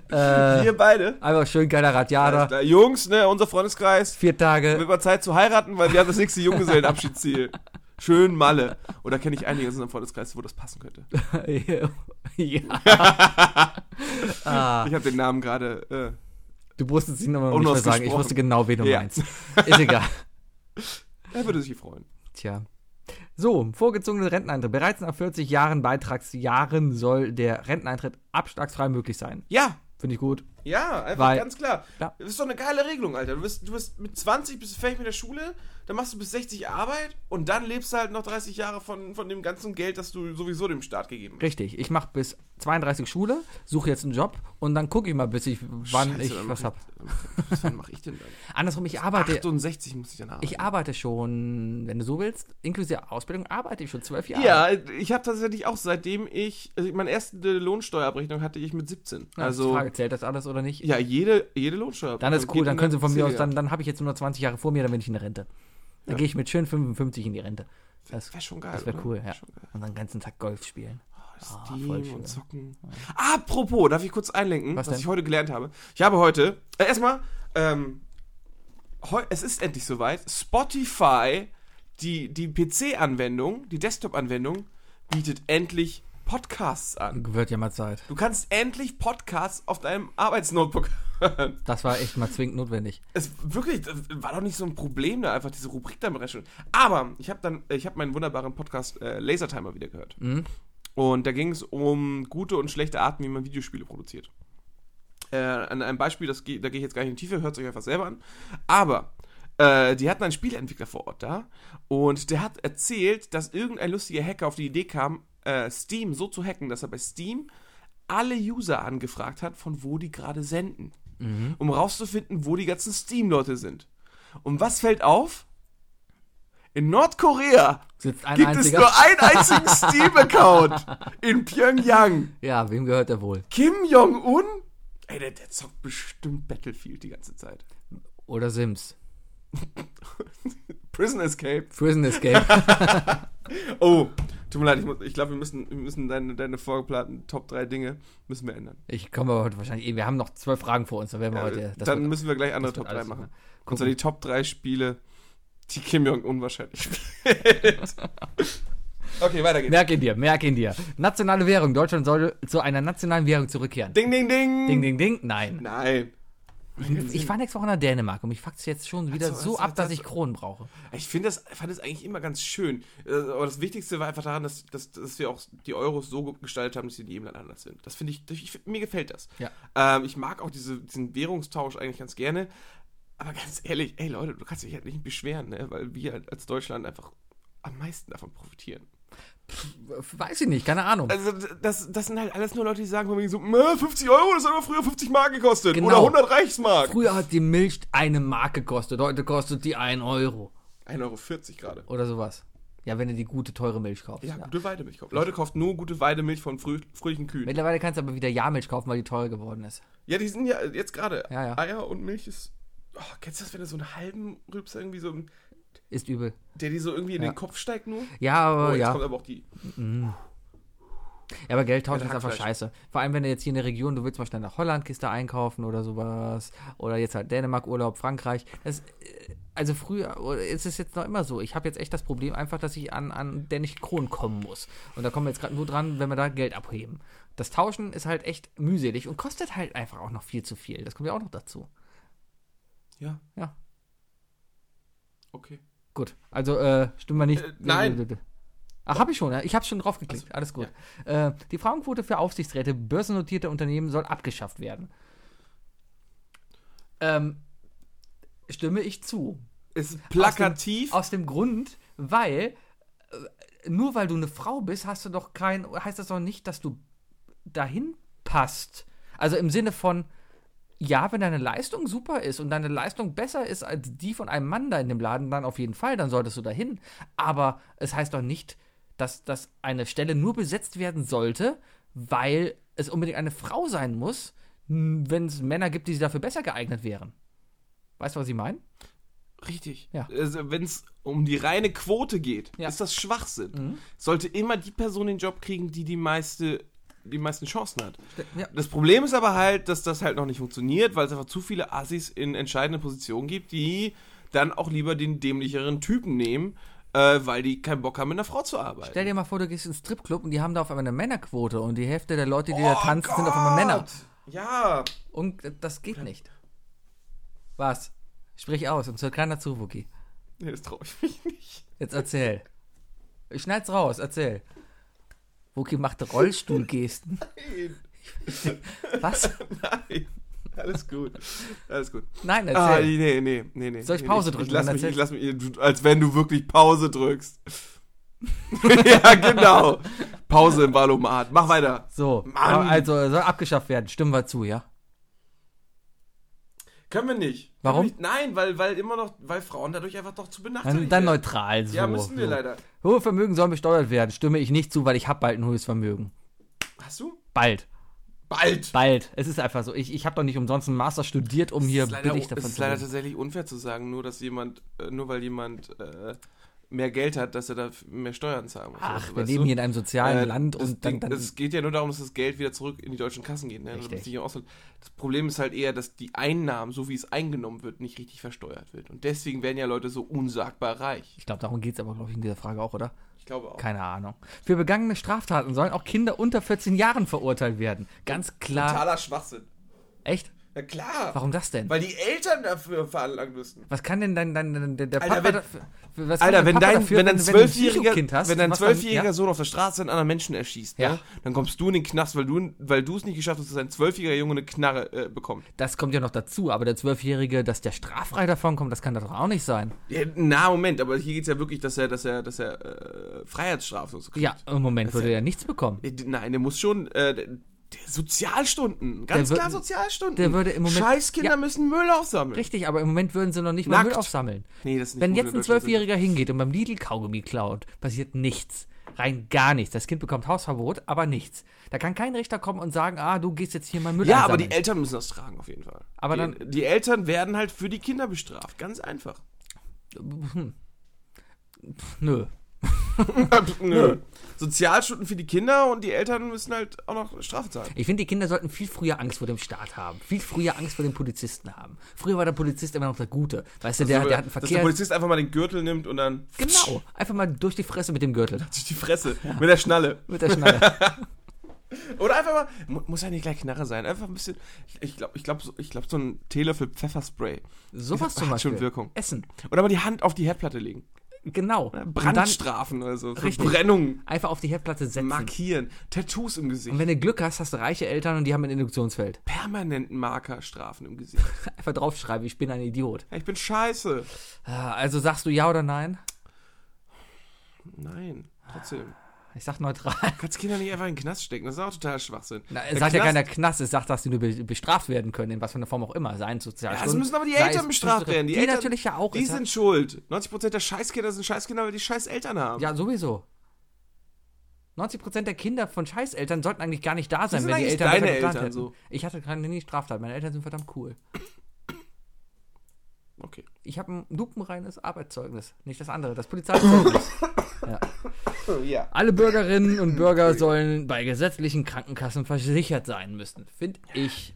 äh, Wir beide. einfach schön geiler klar. Jungs, ne, unser Freundeskreis. Vier Tage. Wird mal Zeit zu heiraten, weil wir haben das nächste Junggesellenabschiedsziel. Schön Malle. Und da kenne ich einige aus unserem Freundeskreis, wo das passen könnte. ja. ah, Ich habe den Namen gerade. Äh, du musstest ihn aber noch nicht mehr sagen. Ich wusste genau, wen du Ja. meinst. Ist egal. er würde sich freuen. Tja. So, vorgezogene Renteneintritt. Bereits nach 40 Jahren Beitragsjahren soll der Renteneintritt abschlagsfrei möglich sein. Ja, Finde ich gut. Ja, einfach Weil- ganz klar. Ja. Das ist doch eine geile Regelung, Alter. Du bist, du bist mit 20 bist du fertig mit der Schule, dann machst du bis 60 Arbeit und dann lebst du halt noch 30 Jahre von, von dem ganzen Geld, das du sowieso dem Staat gegeben hast. Richtig. Ich mache bis 32 Schule, suche jetzt einen Job und dann gucke ich mal, bis ich, wann Scheiße, ich was habe. Wann mache ich denn dann? Andersrum, ich arbeite, 68 muss ich dann arbeiten. ich arbeite schon, wenn du so willst, inklusive Ausbildung, arbeite ich schon zwölf Jahre. ja, ich habe tatsächlich auch, seitdem ich, also meine erste Lohnsteuerabrechnung hatte ich mit 17. Ja, also, die Frage, zählt das alles oder nicht? ja, jede, jede Lohnsteuerabrechnung. Dann ist cool, dann können sie von mir aus, dann, dann habe ich jetzt nur noch 20 Jahre vor mir, dann bin ich in der Rente. Dann Ja. gehe ich mit schön 55 in die Rente. Das, Wäre schon geil. das wäre cool, ja. Geil. Und dann den ganzen Tag Golf spielen. Ah, Steam schön. und zocken. Apropos, darf ich kurz einlenken, Was was, ich heute gelernt habe? Ich habe heute, äh, erstmal, ähm, heu, es ist endlich soweit, Spotify, die, die PC-Anwendung, die Desktop-Anwendung, bietet endlich Podcasts an. Wird ja mal Zeit. Du kannst endlich Podcasts auf deinem Arbeitsnotebook hören. Das war echt mal zwingend notwendig. Es wirklich, das war doch nicht so ein Problem, da einfach diese Rubrik damit reinstellen. Aber ich habe dann, ich habe meinen wunderbaren Podcast äh, Lasertimer wieder gehört. Mhm. Und da ging es um gute und schlechte Arten, wie man Videospiele produziert. Äh, an einem Beispiel, das, da gehe ich jetzt gar nicht in die Tiefe, hört es euch einfach selber an. Aber äh, die hatten einen Spieleentwickler vor Ort da und der hat erzählt, dass irgendein lustiger Hacker auf die Idee kam, äh, Steam so zu hacken, dass er bei Steam alle User angefragt hat, von wo die gerade senden. Um rauszufinden, wo die ganzen Steam-Leute sind. Und was fällt auf? In Nordkorea gibt es nur einen einzigen Steam-Account. In Pyongyang. ja, wem gehört der wohl? Kim Jong-un? Ey, der, der zockt bestimmt Battlefield die ganze Zeit. Oder Sims. Prison Escape. Prison Escape. Oh, tut mir leid, ich, muss- ich glaube, wir müssen, wir müssen deine, deine vorgeplanten Top 3 Dinge müssen wir ändern. ich komme aber heute wahrscheinlich. eh- Wir haben noch zwölf Fragen vor uns. Dann werden wir Ja, heute. das dann müssen wir gleich andere Top 3 alles machen. super. Und zwar die Top 3 Spiele, die Kim Jong-un wahrscheinlich spielt. okay, weiter geht's. Merk ihn dir, merk ihn dir. Nationale Währung. Deutschland soll zu einer nationalen Währung zurückkehren. Ding, ding, ding. Ding, ding, ding. Nein. Nein. Ich war nächste Woche nach Dänemark und mich fuckt es jetzt schon wieder Ach so, so das- ab, dass das- ich Kronen brauche. Ich finde das, fand das eigentlich immer ganz schön. Aber das Wichtigste war einfach daran, dass, dass, dass wir auch die Euros so gut gestaltet haben, dass sie in jedem Land anders sind. Das finde ich, ich, mir gefällt das. Ja. Ähm, ich mag auch diese, diesen Währungstausch eigentlich ganz gerne. Aber ganz ehrlich, ey Leute, du kannst dich halt nicht beschweren, ne? weil wir als Deutschland einfach am meisten davon profitieren. Weiß ich nicht, keine Ahnung. Also das, das sind halt alles nur Leute, die sagen von wegen so, "Mö, 50 Euro, das hat aber früher 50 Mark gekostet. Genau. Oder 100 Reichsmark. Früher hat die Milch eine Mark gekostet, heute kostet die 1 Euro 1,40 Euro gerade. oder sowas. Ja, wenn du die gute, teure Milch kaufst. Ja, Ja. gute Weidemilch kaufen. Leute kaufen nur gute Weidemilch von früh, fröhlichen Kühen. Mittlerweile kannst du aber wieder Jahrmilch kaufen, weil die teuer geworden ist. Ja, die sind ja jetzt gerade. Ja, ja. Eier und Milch ist. Oh, kennst du das, wenn du so einen halben Rübser irgendwie so. Ist übel. Der dir so irgendwie in Ja. den Kopf steigt nur? Ja, aber oh, jetzt ja. kommt aber auch die. Ja, aber Geld tauschen Ja, ist einfach scheiße. Vor allem, wenn du jetzt hier in der Region, du willst mal schnell nach Holland, gehst da einkaufen oder sowas. Oder jetzt halt Dänemark, Urlaub, Frankreich. Das, äh, also früher, ist es jetzt noch immer so. Ich habe jetzt echt das Problem einfach, dass ich an, an dänischen Kronen kommen muss. Und da kommen wir jetzt gerade nur dran, wenn wir da Geld abheben. Das Tauschen ist halt echt mühselig und kostet halt einfach auch noch viel zu viel. Das kommt ja auch noch dazu. Ja. Ja. Okay. Gut, also äh, stimmen wir nicht. Äh, nein. Ach, habe ich schon, ja? ich habe schon drauf geklickt. Alles gut. Äh, die Frauenquote für Aufsichtsräte börsennotierter Unternehmen soll abgeschafft werden. Ähm, stimme ich zu. Ist plakativ. Aus dem Grund, weil äh, nur weil du eine Frau bist, hast du doch kein, heißt das doch nicht, dass du dahin passt. Also im Sinne von, ja, wenn deine Leistung super ist und deine Leistung besser ist als die von einem Mann da in dem Laden, dann auf jeden Fall, dann solltest du dahin. Aber es heißt doch nicht, dass, dass eine Stelle nur besetzt werden sollte, weil es unbedingt eine Frau sein muss, wenn es Männer gibt, die dafür besser geeignet wären. Weißt du, was ich meine? Richtig. Ja. Also, Wenn es um die reine Quote geht, Ja. ist das Schwachsinn. Mhm. Sollte immer die Person den Job kriegen, die die meiste die meisten Chancen hat. Ja. Das Problem ist aber halt, dass das halt noch nicht funktioniert, weil es einfach zu viele Assis in entscheidenden Positionen gibt, die dann auch lieber den dämlicheren Typen nehmen, äh, weil die keinen Bock haben, mit einer Frau zu arbeiten. Stell dir mal vor, du gehst in einen Stripclub und die haben da auf einmal eine Männerquote und die Hälfte der Leute, die da tanzen, sind auf einmal Männer. Oh Ja. Und das geht nicht. Was? Sprich aus und hört keiner zu, Wookie. Nee, das traue ich mich nicht. Jetzt erzähl. Ich schneid's raus, erzähl. Wookie macht Rollstuhlgesten. Nein. Was? Nein. Alles gut. Alles gut. Nein, Ah, erzähl. nee, nee, nee, nee. Soll ich nee, Pause Ich drücken? lass Dann mich, ich lass mich, als wenn du wirklich Pause drückst. ja, genau. Pause im Valomat. Mach weiter. So, Mann. also soll abgeschafft werden. Stimmen wir zu, ja? Können wir nicht. Warum? Wir nicht? Nein, weil, weil immer noch, weil Frauen dadurch einfach doch zu benachteiligt Dann, dann werden. neutral so. Ja, müssen wir so. leider. Hohe Vermögen sollen besteuert werden. Stimme ich nicht zu, weil ich habe bald ein hohes Vermögen. Hast du? Bald. Bald. Bald. Es ist einfach so. Ich, ich habe doch nicht umsonst einen Master studiert, um hier es ist leider, billig es davon ist zu leider tatsächlich unfair zu sagen, nur dass jemand, äh, nur weil jemand äh, mehr Geld hat, dass er da mehr Steuern zahlen muss. Ach, Also, wir leben du? hier in einem sozialen Äh, Land und dann, dann es geht ja nur darum, dass das Geld wieder zurück in die deutschen Kassen geht. Ne? Also. Das Problem ist halt eher, dass die Einnahmen, so wie es eingenommen wird, nicht richtig versteuert wird. Und deswegen werden ja Leute so unsagbar reich. ich glaube, darum geht es aber, glaube ich, in dieser Frage auch, oder? Ich glaube auch. Keine Ahnung. Für begangene Straftaten sollen auch Kinder unter 14 Jahren verurteilt werden. Ganz klar. Totaler Schwachsinn. Echt? Na klar. Warum das denn? Weil die Eltern dafür veranlagen müssen. Was kann denn dein, dein, dein der, der Alter, Papa wenn- dafür, was Alter, wenn dein, dafür, wenn dein zwölfjähriger, wenn dein zwölfjähriger ja? Sohn auf der Straße einen anderen Menschen erschießt, Ja. ne, dann kommst du in den Knast, weil du, weil du es nicht geschafft hast, dass ein zwölfjähriger Junge eine Knarre äh, bekommt. Das kommt ja noch dazu, aber der Zwölfjährige, dass der straffrei davon kommt, das kann doch auch nicht sein. Ja, na, Moment, aber hier geht es ja wirklich, dass er, dass er, dass er äh, Freiheitsstrafe so kriegt. Ja, im Moment Das würde er nichts bekommen. Äh, Nein, der muss schon, äh, Der Sozialstunden, ganz klar Sozialstunden. der würde im Moment- Scheißkinder Ja. müssen Müll aufsammeln. Richtig, aber im Moment würden sie noch nicht mal Nackt. Müll aufsammeln. Nee, das ist nicht Wenn jetzt in ein. Zwölfjähriger hingeht und beim Lidl Kaugummi klaut, passiert nichts. Rein gar nichts. Das Kind bekommt Hausverbot, aber nichts. Da kann kein Richter kommen und sagen, ah, du gehst jetzt hier mal Müll Ja, aber einsammeln. die Eltern müssen das tragen, auf jeden Fall. Aber die, dann- die Eltern werden halt für die Kinder bestraft. Ganz einfach. Nö. Nö. Sozialstunden für die Kinder und die Eltern müssen halt auch noch Strafe zahlen. Ich finde, die Kinder sollten viel früher Angst vor dem Staat haben. Viel früher Angst vor den Polizisten haben. Früher war der Polizist immer noch der Gute. Weißt du, der, der hat einen Dass der Verkehr. Polizist einfach mal den Gürtel nimmt und dann Genau. Einfach mal durch die Fresse mit dem Gürtel. durch die Fresse mit der Schnalle. Mit der Schnalle. Oder einfach mal, mu- muss ja nicht gleich Knarre sein, einfach ein bisschen, ich, glaube, ich glaub, so, ich glaub, so ein Teelöffel Pfefferspray. Sowas zum Hat Beispiel. schon Wirkung. Essen. Oder mal die Hand auf die Herdplatte legen. Genau. Dann Brandstrafen oder so. Richtig. Verbrennung. einfach auf die Herdplatte setzen. Markieren. Tattoos im Gesicht. Und wenn du Glück hast, hast du reiche Eltern und die haben ein Induktionsfeld. Permanenten Markerstrafen im Gesicht. Einfach draufschreiben, ich bin ein Idiot. Ich bin scheiße. Ah, Also sagst du ja oder nein? Nein, trotzdem. Ich sag neutral. Kannst Kinder nicht einfach in den Knast stecken. Das ist auch total Schwachsinn. Na, es sagt ja Knast- keiner Knast, es sagt, dass sie nur be bestraft werden können, in was für einer Form auch immer. Seien Ja, Sozialstunden. es müssen aber die Eltern es bestraft werden. Die, Die, Eltern, natürlich ja auch. Die sind schuld. 90% der Scheißkinder sind Scheißkinder, weil die Scheißeltern haben. Ja, sowieso. 90% der Kinder von Scheißeltern sollten eigentlich gar nicht da sein, sind wenn die Eltern deine Eltern so? Ich hatte keine nie Straftat. Meine Eltern sind verdammt cool. Okay. Ich habe ein lupenreines Arbeitszeugnis. Nicht das andere, das Polizeizeugnis. ja. Ja. Alle Bürgerinnen und Bürger sollen bei gesetzlichen Krankenkassen versichert sein müssen. Finde ich.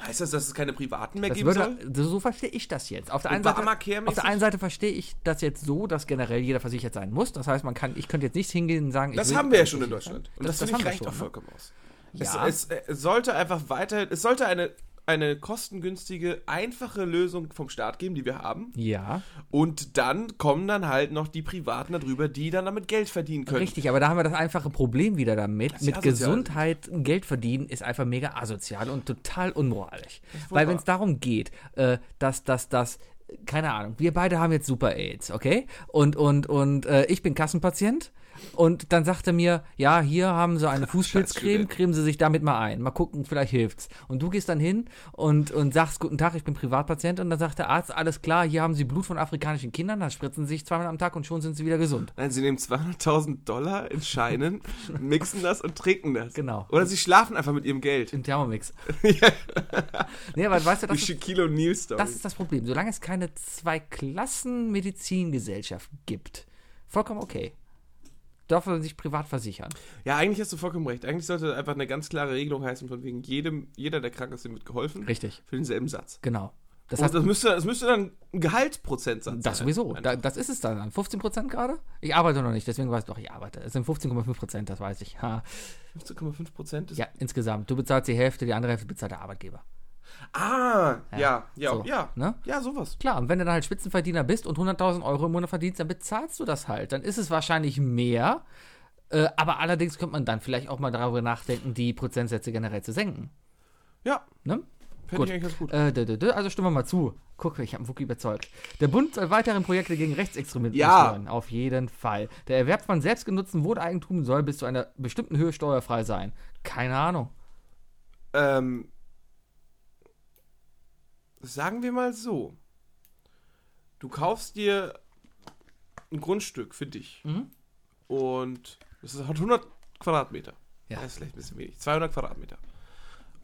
Heißt das, dass es keine privaten mehr Das geben würde, soll? so verstehe ich das jetzt. Auf der, einen Seite, auf der einen Seite verstehe ich das jetzt so, dass generell jeder versichert sein muss. Das heißt, man kann, ich könnte jetzt nicht hingehen und sagen, Das haben wir ja schon in Deutschland. sein. Und das, das, finde ich reicht schon. auch ne? vollkommen aus. Ja. Es, es, es sollte einfach weiter, es sollte eine, eine kostengünstige, einfache Lösung vom Staat geben, die wir haben. Ja, Und dann kommen dann halt noch die Privaten darüber, die dann damit Geld verdienen können. richtig, aber da haben wir das einfache Problem wieder damit. Mit asozial. Gesundheit Geld verdienen ist einfach mega asozial und total unmoralisch. Weil wenn es darum geht, äh, dass, dass, dass, keine Ahnung, wir beide haben jetzt Super AIDS, okay? Und, und, und äh, ich bin Kassenpatient. Und dann sagt er mir, ja, hier haben sie eine Fußpilzcreme, cremen sie sich damit mal ein. Mal gucken, vielleicht hilft's. Und du gehst dann hin und, und sagst, guten Tag, ich bin Privatpatient. Und dann sagt der Arzt, alles klar, hier haben sie Blut von afrikanischen Kindern, dann spritzen sie sich zweimal am Tag und schon sind sie wieder gesund. Nein, sie nehmen 200.000 Dollar in Scheinen, mixen das und trinken das. Genau. Oder sie schlafen einfach mit ihrem Geld. Im Thermomix. nee, aber weißt du, das ist, das ist das Problem. Solange es keine Zwei-Klassen-Medizingesellschaft gibt, vollkommen okay. Darf man sich privat versichern. ja, eigentlich hast du vollkommen recht. Eigentlich sollte einfach eine ganz klare Regelung heißen, von wegen jedem, jeder, der krank ist, dem wird geholfen. Richtig, Für denselben Satz. genau. Das Das, heißt, das, müsste, das müsste dann ein Gehaltsprozentsatz das sein. sowieso. Da, das ist es dann. 15% gerade? Ich arbeite noch nicht, deswegen weiß ich doch, ich arbeite. Es sind 15,5%, das weiß ich. Ha. 15,5 Prozent ist. Ja, insgesamt. Du bezahlst die Hälfte, die andere Hälfte bezahlt der Arbeitgeber. Ah, ja, ja, So, ja. Ne? Ja, sowas. Klar, und wenn du dann halt Spitzenverdiener bist und 100.000 Euro im Monat verdienst, dann bezahlst du das halt. Dann ist es wahrscheinlich mehr. Äh, aber allerdings könnte man dann vielleicht auch mal darüber nachdenken, die Prozentsätze generell zu senken. Ja, Ne? fände Gut. ich eigentlich ganz gut. Äh, dö, dö, dö, also stimmen wir mal zu. Guck, ich habe Wookie überzeugt. Der Bund soll weiteren Projekte gegen Rechtsextremismus Ja. fördern. Auf jeden Fall. Der Erwerb von selbstgenutztem Wohneigentum soll bis zu einer bestimmten Höhe steuerfrei sein. Keine Ahnung. Ähm, sagen wir mal so. Du kaufst dir ein Grundstück für dich. Mhm. Und ist- hat 100 Quadratmeter. Ja. Das ist vielleicht ein bisschen wenig. 200 Quadratmeter.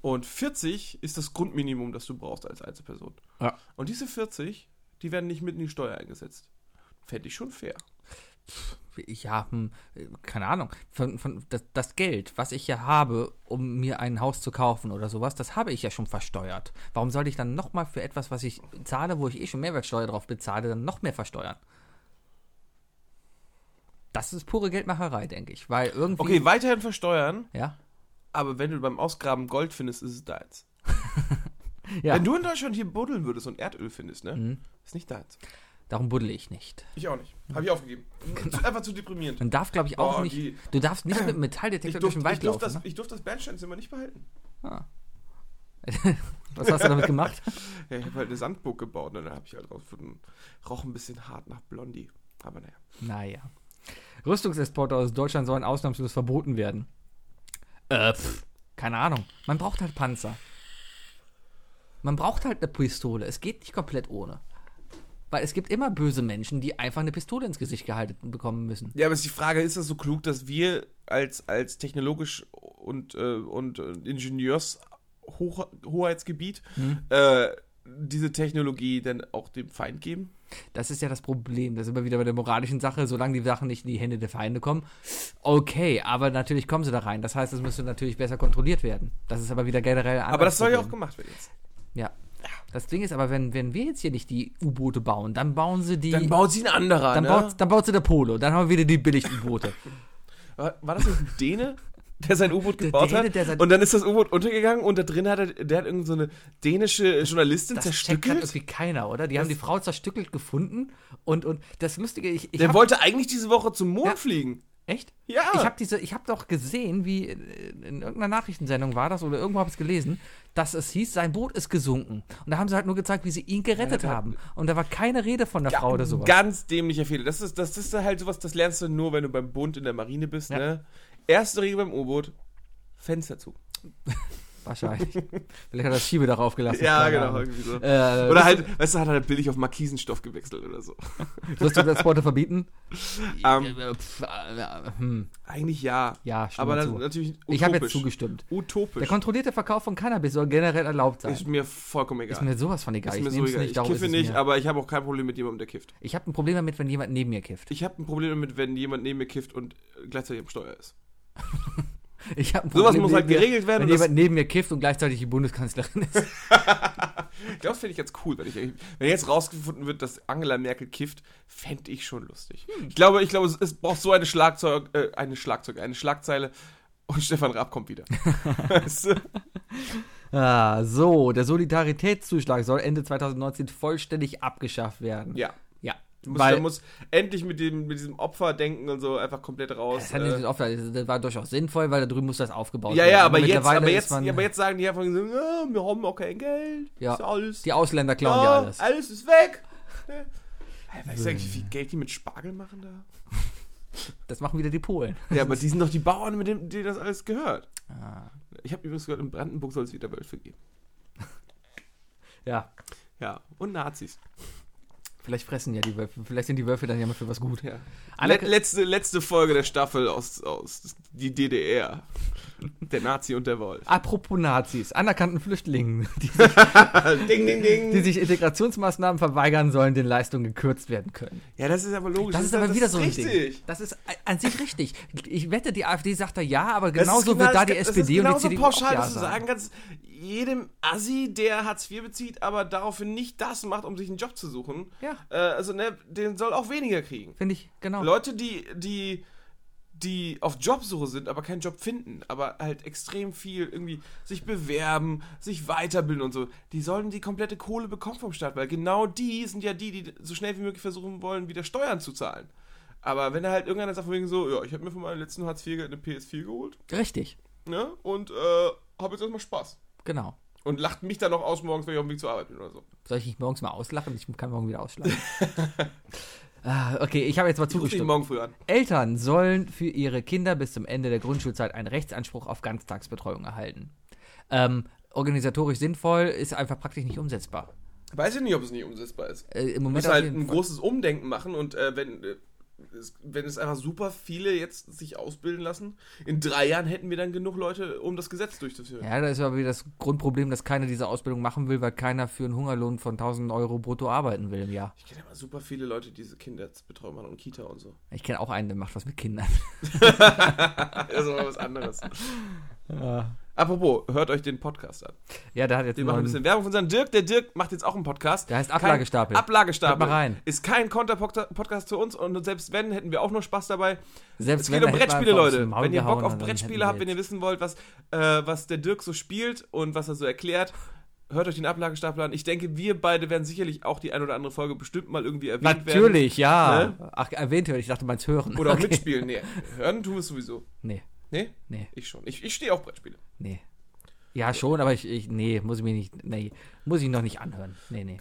Und 40 ist das Grundminimum, das du brauchst als Einzelperson. Ja. Und diese 40, die werden nicht mitten in die Steuer eingesetzt. Fände ich schon fair. Ja, hm, äh, keine Ahnung. Von, von, das, das Geld, was ich ja habe, um mir ein Haus zu kaufen oder sowas, das habe ich ja schon versteuert. Warum sollte ich dann nochmal für etwas, was ich zahle, wo ich eh schon Mehrwertsteuer drauf bezahle, dann noch mehr versteuern? Das ist pure Geldmacherei, denke ich. Weil irgendwie. Okay, weiterhin versteuern, Ja. aber wenn du beim Ausgraben Gold findest, ist es deins. ja. Wenn du in Deutschland hier buddeln würdest und Erdöl findest, ne? Mhm. Ist nicht deins. Darum buddle ich nicht. Ich auch nicht. Habe ich aufgegeben. Ist Einfach zu deprimierend. Man darf, glaube ich, auch Oh, nicht. die- Du darfst nicht mit Metalldetektor durch den Wald ich, durfte laufen. das, ich durfte das Bernsteinzimmer nicht behalten. Ne? Was hast du damit gemacht? Ja, ich habe halt eine Sandburg gebaut und dann habe ich halt rausgefunden, roch ein bisschen hart nach Blondie. Aber naja. Naja. Rüstungsexporte aus Deutschland sollen ausnahmslos verboten werden. Äh, pff, keine Ahnung. Man braucht halt Panzer. Man braucht halt eine Pistole. Es geht nicht komplett ohne. Weil es gibt immer böse Menschen, die einfach eine Pistole ins Gesicht gehalten bekommen müssen. Ja, aber ist die Frage, ist das so klug, dass wir als, als technologisch und, äh, und äh, Ingenieurshoheitsgebiet Hm. äh, diese Technologie dann auch dem Feind geben? Das ist ja das Problem. Da sind wir wieder bei der moralischen Sache. Solange die Sachen nicht in die Hände der Feinde kommen, okay, aber natürlich kommen sie da rein. Das heißt, es müsste natürlich besser kontrolliert werden. Das ist aber wieder generell ein Aber das soll ja auch gemacht werden jetzt. Ja. Das Ding ist aber, wenn, wenn wir jetzt hier nicht die U-Boote bauen, dann bauen sie die. Dann baut sie ein anderer, dann, ne? baut, dann baut sie der Polo. Dann haben wir wieder die Billig-U-Boote. War, war das nicht ein Däne, der sein U-Boot Der gebaut Däne, hat? der sein- und dann ist das U-Boot untergegangen und da drin hat er, der hat irgend so eine dänische Journalistin Das zerstückelt. irgendwie keiner, oder? Die haben die Frau zerstückelt gefunden und, und das Lustige, ich, ich Der wollte eigentlich diese Woche zum Mond Ja. fliegen. Echt? Ja. Ich habe diese, ich habe doch gesehen, wie in, in irgendeiner Nachrichtensendung war das oder irgendwo habe ich es gelesen, dass es hieß, sein Boot ist gesunken. Und da haben sie halt nur gezeigt, wie sie ihn gerettet Ja, haben. Und da war keine Rede von der Frau oder sowas. Ganz dämlicher Fehler. Das ist, das ist halt sowas, das lernst du nur, wenn du beim Bund in der Marine bist. Ja. Ne? Erste Regel beim U-Boot: Fenster zu. Wahrscheinlich. Vielleicht hat er das Schiebe darauf gelassen. Ja, genau. Irgendwie so. Äh, Oder halt, weißt du, hat er halt billig auf Markisenstoff gewechselt oder so. Wirst du Transporte verbieten? Ähm, Äh, pf, äh, hm, Eigentlich ja. ja, stimme Aber dann natürlich utopisch. Ich habe jetzt zugestimmt. Utopisch. Der kontrollierte Verkauf von Cannabis soll generell erlaubt sein. ist mir vollkommen egal. Ist mir sowas von egal. Ist ich mir so egal. nicht, Ich kiffe nicht, mir. aber ich habe auch kein Problem mit jemandem, der kifft. Ich habe ein Problem damit, wenn jemand neben mir kifft. Ich habe ein Problem damit, wenn jemand neben mir kifft und gleichzeitig am Steuer ist. Ich habe ein Sowas muss halt mir, geregelt werden. Wenn jemand neben mir kifft und gleichzeitig die Bundeskanzlerin ist. Ich glaube, das fände ich ganz cool. Wenn, ich, wenn jetzt rausgefunden wird, dass Angela Merkel kifft, fände ich schon lustig. Ich glaube, ich glaube, es, es braucht so eine Schlagzeug, äh, eine Schlagzeug, eine Schlagzeile und Stefan Raab kommt wieder. weißt du? Ah, so, der Solidaritätszuschlag soll Ende 2019 vollständig abgeschafft werden. Ja. Du musst, Weil, der muss endlich mit, dem, mit diesem Opferdenken und so einfach komplett raus. das, hat äh, oft, das war durchaus sinnvoll, weil da drüben muss das aufgebaut ja, werden. ja, aber jetzt, aber, jetzt, man- ja, aber jetzt sagen die einfach so, ja, wir haben auch kein Geld. Ja. Ist alles, die Ausländer klauen ja, alles. alles ist weg. Hey, weißt du eigentlich, wie viel Geld die mit Spargel machen da? Das machen wieder die Polen. Ja, aber die sind doch die Bauern, mit denen, denen das alles gehört. Ah, Ich habe übrigens gehört, in Brandenburg soll es wieder Wölfe geben. ja, Ja, und Nazis. Vielleicht fressen ja die Wölfe. Vielleicht sind die Wölfe dann ja mal für was gut. Ja. Alle- Le letzte, letzte Folge der Staffel aus, aus die DDR. Der Nazi und der Wolf. Apropos Nazis, anerkannten Flüchtlingen, die, ding, ding, ding. die sich Integrationsmaßnahmen verweigern sollen, den Leistungen gekürzt werden können. ja, das ist aber logisch. Das ist aber wieder so ein richtig. Ding. Das ist an sich richtig. Ich wette, die AfD sagt da ja, aber Das ist genauso genau- wird da die das ist SPD und die CDU pauschal, auch ja dass du sagen. sagen kannst, jedem Assi, der Hartz IV bezieht, aber daraufhin nicht das macht, um sich einen Job zu suchen, Ja, äh, also ne, den soll auch weniger kriegen. finde ich, genau. Leute, die, die, die auf Jobsuche sind, aber keinen Job finden, aber halt extrem viel irgendwie sich bewerben, sich weiterbilden und so, die sollen die komplette Kohle bekommen vom Staat, weil genau die sind ja die, die so schnell wie möglich versuchen wollen, wieder Steuern zu zahlen. Aber wenn da halt irgendeiner sagt von wegen so, ja, ich habe mir von meinem letzten Hartz IV eine PS4 geholt, Richtig, ne, und äh, habe jetzt erstmal Spaß. genau. Und lacht mich dann noch aus morgens, wenn ich auf dem Weg zur Arbeit bin oder so. Soll ich nicht morgens mal auslachen? Ich kann morgen wieder ausschlagen. ah, okay, ich habe jetzt mal zugestimmt. morgen früh an. Eltern sollen für ihre Kinder bis zum Ende der Grundschulzeit einen Rechtsanspruch auf Ganztagsbetreuung erhalten. Ähm, organisatorisch sinnvoll, ist einfach praktisch nicht umsetzbar. Weiß ich nicht, ob es nicht umsetzbar ist. Äh, Im Du Moment musst auf halt ein Fall. großes Umdenken machen und äh, wenn, äh, wenn es einfach super viele jetzt sich ausbilden lassen, in drei Jahren hätten wir dann genug Leute, um das Gesetz durchzuführen. Ja, da ist aber wieder das Grundproblem, dass keiner diese Ausbildung machen will, weil keiner für einen Hungerlohn von 1000 Euro brutto arbeiten will im Jahr. Ich kenne ja mal super viele Leute, die diese Kinderbetreuung machen und Kita und so. Ich kenne auch einen, der macht was mit Kindern. Das ist aber was anderes. Apropos, hört euch den Podcast an. Ja, der hat jetzt Wir noch machen ein bisschen Werbung von unserem Dirk. Der Dirk macht jetzt auch einen Podcast. Der heißt Kein- Ablagestapel. Ablagestapel. Hört mal rein. Ist kein Konter-Podcast für uns und selbst wenn, hätten wir auch nur Spaß dabei. selbst Es wenn geht um er hätte Brettspiele, Leute. Wenn ihr Bock auf Brettspiele habt, wenn ihr wissen wollt, was, äh, was der Dirk so spielt und was er so erklärt, hört euch den Ablagestapel an. Ich denke, wir beide werden sicherlich auch die ein oder andere Folge bestimmt mal irgendwie erwähnt werden. Natürlich, ja. Ne? Ach, erwähnt hören. Ich dachte, meinst hören. Oder auch Okay. mitspielen. Nee, hören tun wir es sowieso. Nee, Nee? nee, Ich schon. Ich, ich stehe auf Brettspiele. nee. Ja, schon, aber ich, ich, nee, muss ich mir nicht, nee, muss ich noch nicht anhören. Nee, nee.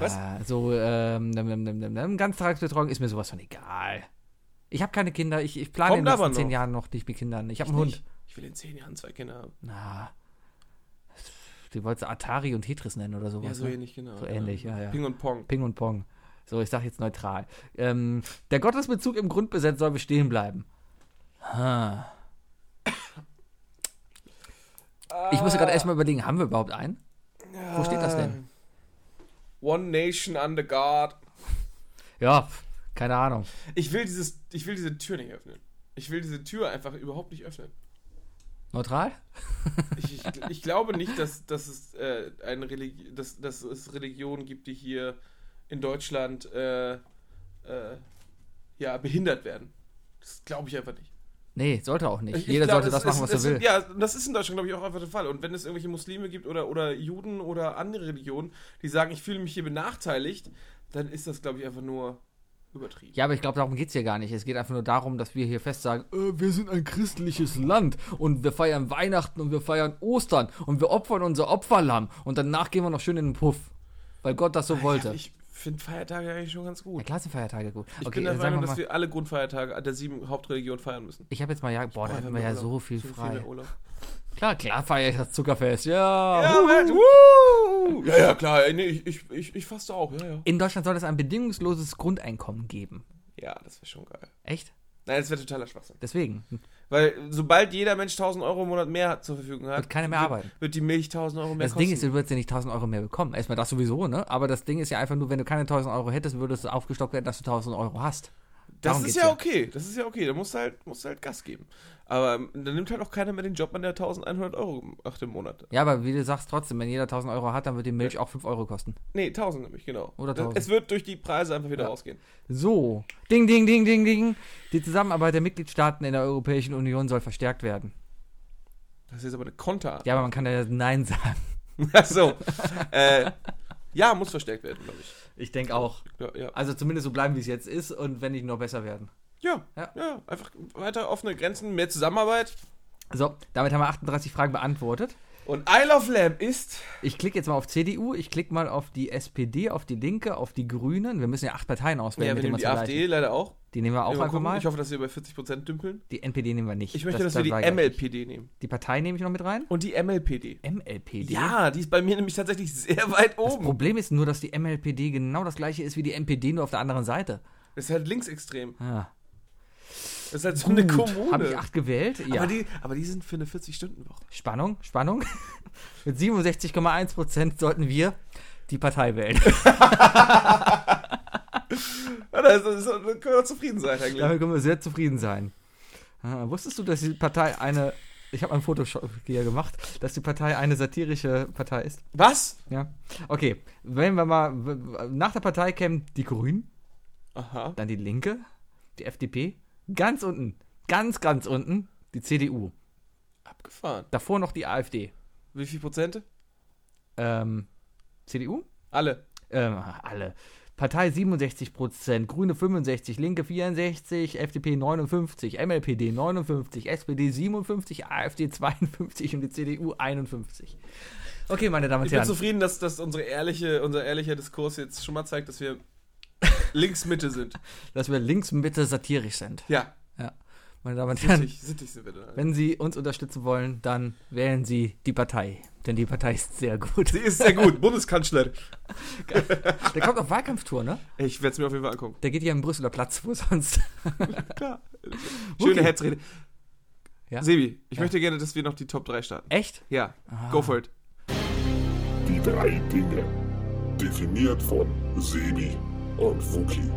Was? Ah, so, ähm, nem, nem, nem, nem, nem, Ganztagsbetreuung ist mir sowas von egal. Ich habe keine Kinder, ich, ich plane Kommt in den nächsten zehn noch. Jahren noch nicht mit Kindern. Ich habe einen nicht. Hund. Ich will in zehn Jahren zwei Kinder haben. Na. Die wolltest du Atari und Tetris nennen oder sowas. Ja, so ne? ähnlich, genau. So ähnlich, ja, ja. Ping und Pong. Ping und Pong. So, ich sag jetzt neutral. Ähm, der Gottesbezug im Grundgesetz soll bestehen bleiben. Ha. Ich muss gerade erstmal überlegen, haben wir überhaupt einen? Wo steht das denn? One Nation under God. Ja, keine Ahnung. Ich will dieses, ich will diese Tür nicht öffnen. Ich will diese Tür einfach überhaupt nicht öffnen. Neutral? Ich, ich, ich glaube nicht, dass, dass, es, äh, eine Religi dass, dass es Religionen gibt, die hier in Deutschland äh, äh, ja, behindert werden. Das glaube ich einfach nicht. Nee, sollte auch nicht. Ich- Jeder glaube, sollte das machen, es- was er will. Ja, das ist in Deutschland, glaube ich, auch einfach der Fall. Und wenn es irgendwelche Muslime gibt oder, oder Juden oder andere Religionen, die sagen, ich fühle mich hier benachteiligt, dann ist das, glaube ich, einfach nur übertrieben. Ja, aber ich glaube, darum geht es hier gar nicht. Es geht einfach nur darum, dass wir hier fest sagen, äh, wir sind ein christliches Land und wir feiern Weihnachten und wir feiern Ostern und wir opfern unser Opferlamm und danach gehen wir noch schön in den Puff. Weil Gott das so wollte. Ja, ich finde Feiertage eigentlich schon ganz ja, gut. klar sind Feiertage gut. Ich okay, bin der sagen Meinung, wir dass wir alle Grundfeiertage der sieben Hauptreligionen feiern müssen. ich habe jetzt mal, ja, boah, da Boah, hätten wir ja so viel frei. Urlaub. Klar, klar feiere ich das Zuckerfest, ja. Ja, wuhu! ja, ja, klar. Nee, ich, ich, ich, ich faste auch, ja, ja. In Deutschland soll es ein bedingungsloses Grundeinkommen geben. Ja, das wäre schon geil. Echt? Nein, das wäre totaler Schwachsinn. Deswegen Weil sobald jeder Mensch 1000 Euro im Monat mehr zur Verfügung hat, wird keiner mehr wird, arbeiten. wird die Milch 1000 Euro mehr Das kosten. Ding ist, du würdest ja nicht 1000 Euro mehr bekommen. Erstmal das sowieso, ne? Aber das Ding ist ja einfach nur, wenn du keine 1000 Euro hättest, würdest du aufgestockt werden, dass du 1000 Euro hast. das darum ist ja ja. okay. Das ist ja okay. Da musst du halt, musst du halt Gas geben. Aber dann nimmt halt auch keiner mehr den Job an, der 1100 Euro macht im Monat. Ja, aber wie du sagst, trotzdem, wenn jeder 1000 Euro hat, dann wird die Milch auch 5 Euro kosten. Nee, 1000 nämlich, genau. Oder 1000. Es wird durch die Preise einfach wieder Ja. rausgehen. So. Ding, ding, ding, ding, ding. Die Zusammenarbeit der Mitgliedstaaten in der Europäischen Union soll verstärkt werden. Das ist jetzt aber eine Konter. Ja, aber man kann ja Nein sagen. Achso. äh, ja, muss verstärkt werden, glaube ich. Ich denke auch. Ja, ja. Also zumindest so bleiben, wie es jetzt ist und wenn nicht noch besser werden. Ja, Ja. ja. einfach weiter offene Grenzen, mehr Zusammenarbeit. So, damit haben wir 38 Fragen beantwortet. Und Isle of Lamb ist. Ich klicke jetzt mal auf CDU, ich klicke mal auf die SPD, auf die Linke, auf die Grünen. Wir müssen ja acht Parteien auswählen, Ja, wir nehmen die AfD leider auch. Die nehmen wir auch einfach mal. Ich hoffe, dass wir bei 40% dümpeln. Die NPD nehmen wir nicht. Ich möchte, dass Das- wir die. MLPD nehmen. Die Partei nehme ich noch mit rein. Und die MLPD. MLPD. Ja, die ist bei mir nämlich tatsächlich sehr weit Das oben. Problem ist nur, dass die MLPD genau das gleiche ist wie die NPD, nur auf der anderen Seite. Das ist halt linksextrem. Ah. Das ist halt so eine Kommune. Habe ich acht gewählt? Ja. aber, die, aber die sind für eine 40-Stunden-Woche. Spannung, Spannung. mit 67,1 Prozent sollten wir die Partei wählen. Da, ist, das ist, da können wir doch zufrieden sein eigentlich. Damit können wir sehr zufrieden sein. Ah, wusstest du, dass die Partei eine, ich habe einen Photoshop hier gemacht, dass die Partei eine satirische Partei ist? Was? Ja. Okay, wenn wir mal, nach der Partei kämen die Grünen, Aha. dann die Linke, die FDP, ganz unten, ganz, ganz unten die CDU. Abgefahren. Davor noch die AfD. Wie viel Prozente? Ähm, CDU? Alle. Ähm, alle. Partei 67 Prozent, Grüne 65, Linke 64, FDP 59, MLPD 59, SPD 57, AfD 52 und die CDU 51. Okay, meine Damen und Ich bin Herren. zufrieden, dass, dass unsere ehrliche, unser ehrlicher Diskurs jetzt schon mal zeigt, dass wir links-Mitte sind. dass wir links Mitte satirisch sind. Ja, Meine Damen und Herren, wenn Sie uns unterstützen wollen, dann wählen Sie die Partei. Denn die Partei ist sehr gut. Sie ist sehr gut, Bundeskanzler. Der kommt auf Wahlkampftour, ne? Ich werde es mir auf jeden Fall angucken. Der geht ja im Brüsseler Platz, wo sonst. Klar. Schöne Okay. Hetzrede. Ja? Sebi, ich Ja. möchte gerne, dass wir noch die Top 3 starten. Echt? Ja, Ah. go for it. Die drei Dinge. Definiert von Sebi und Wookie.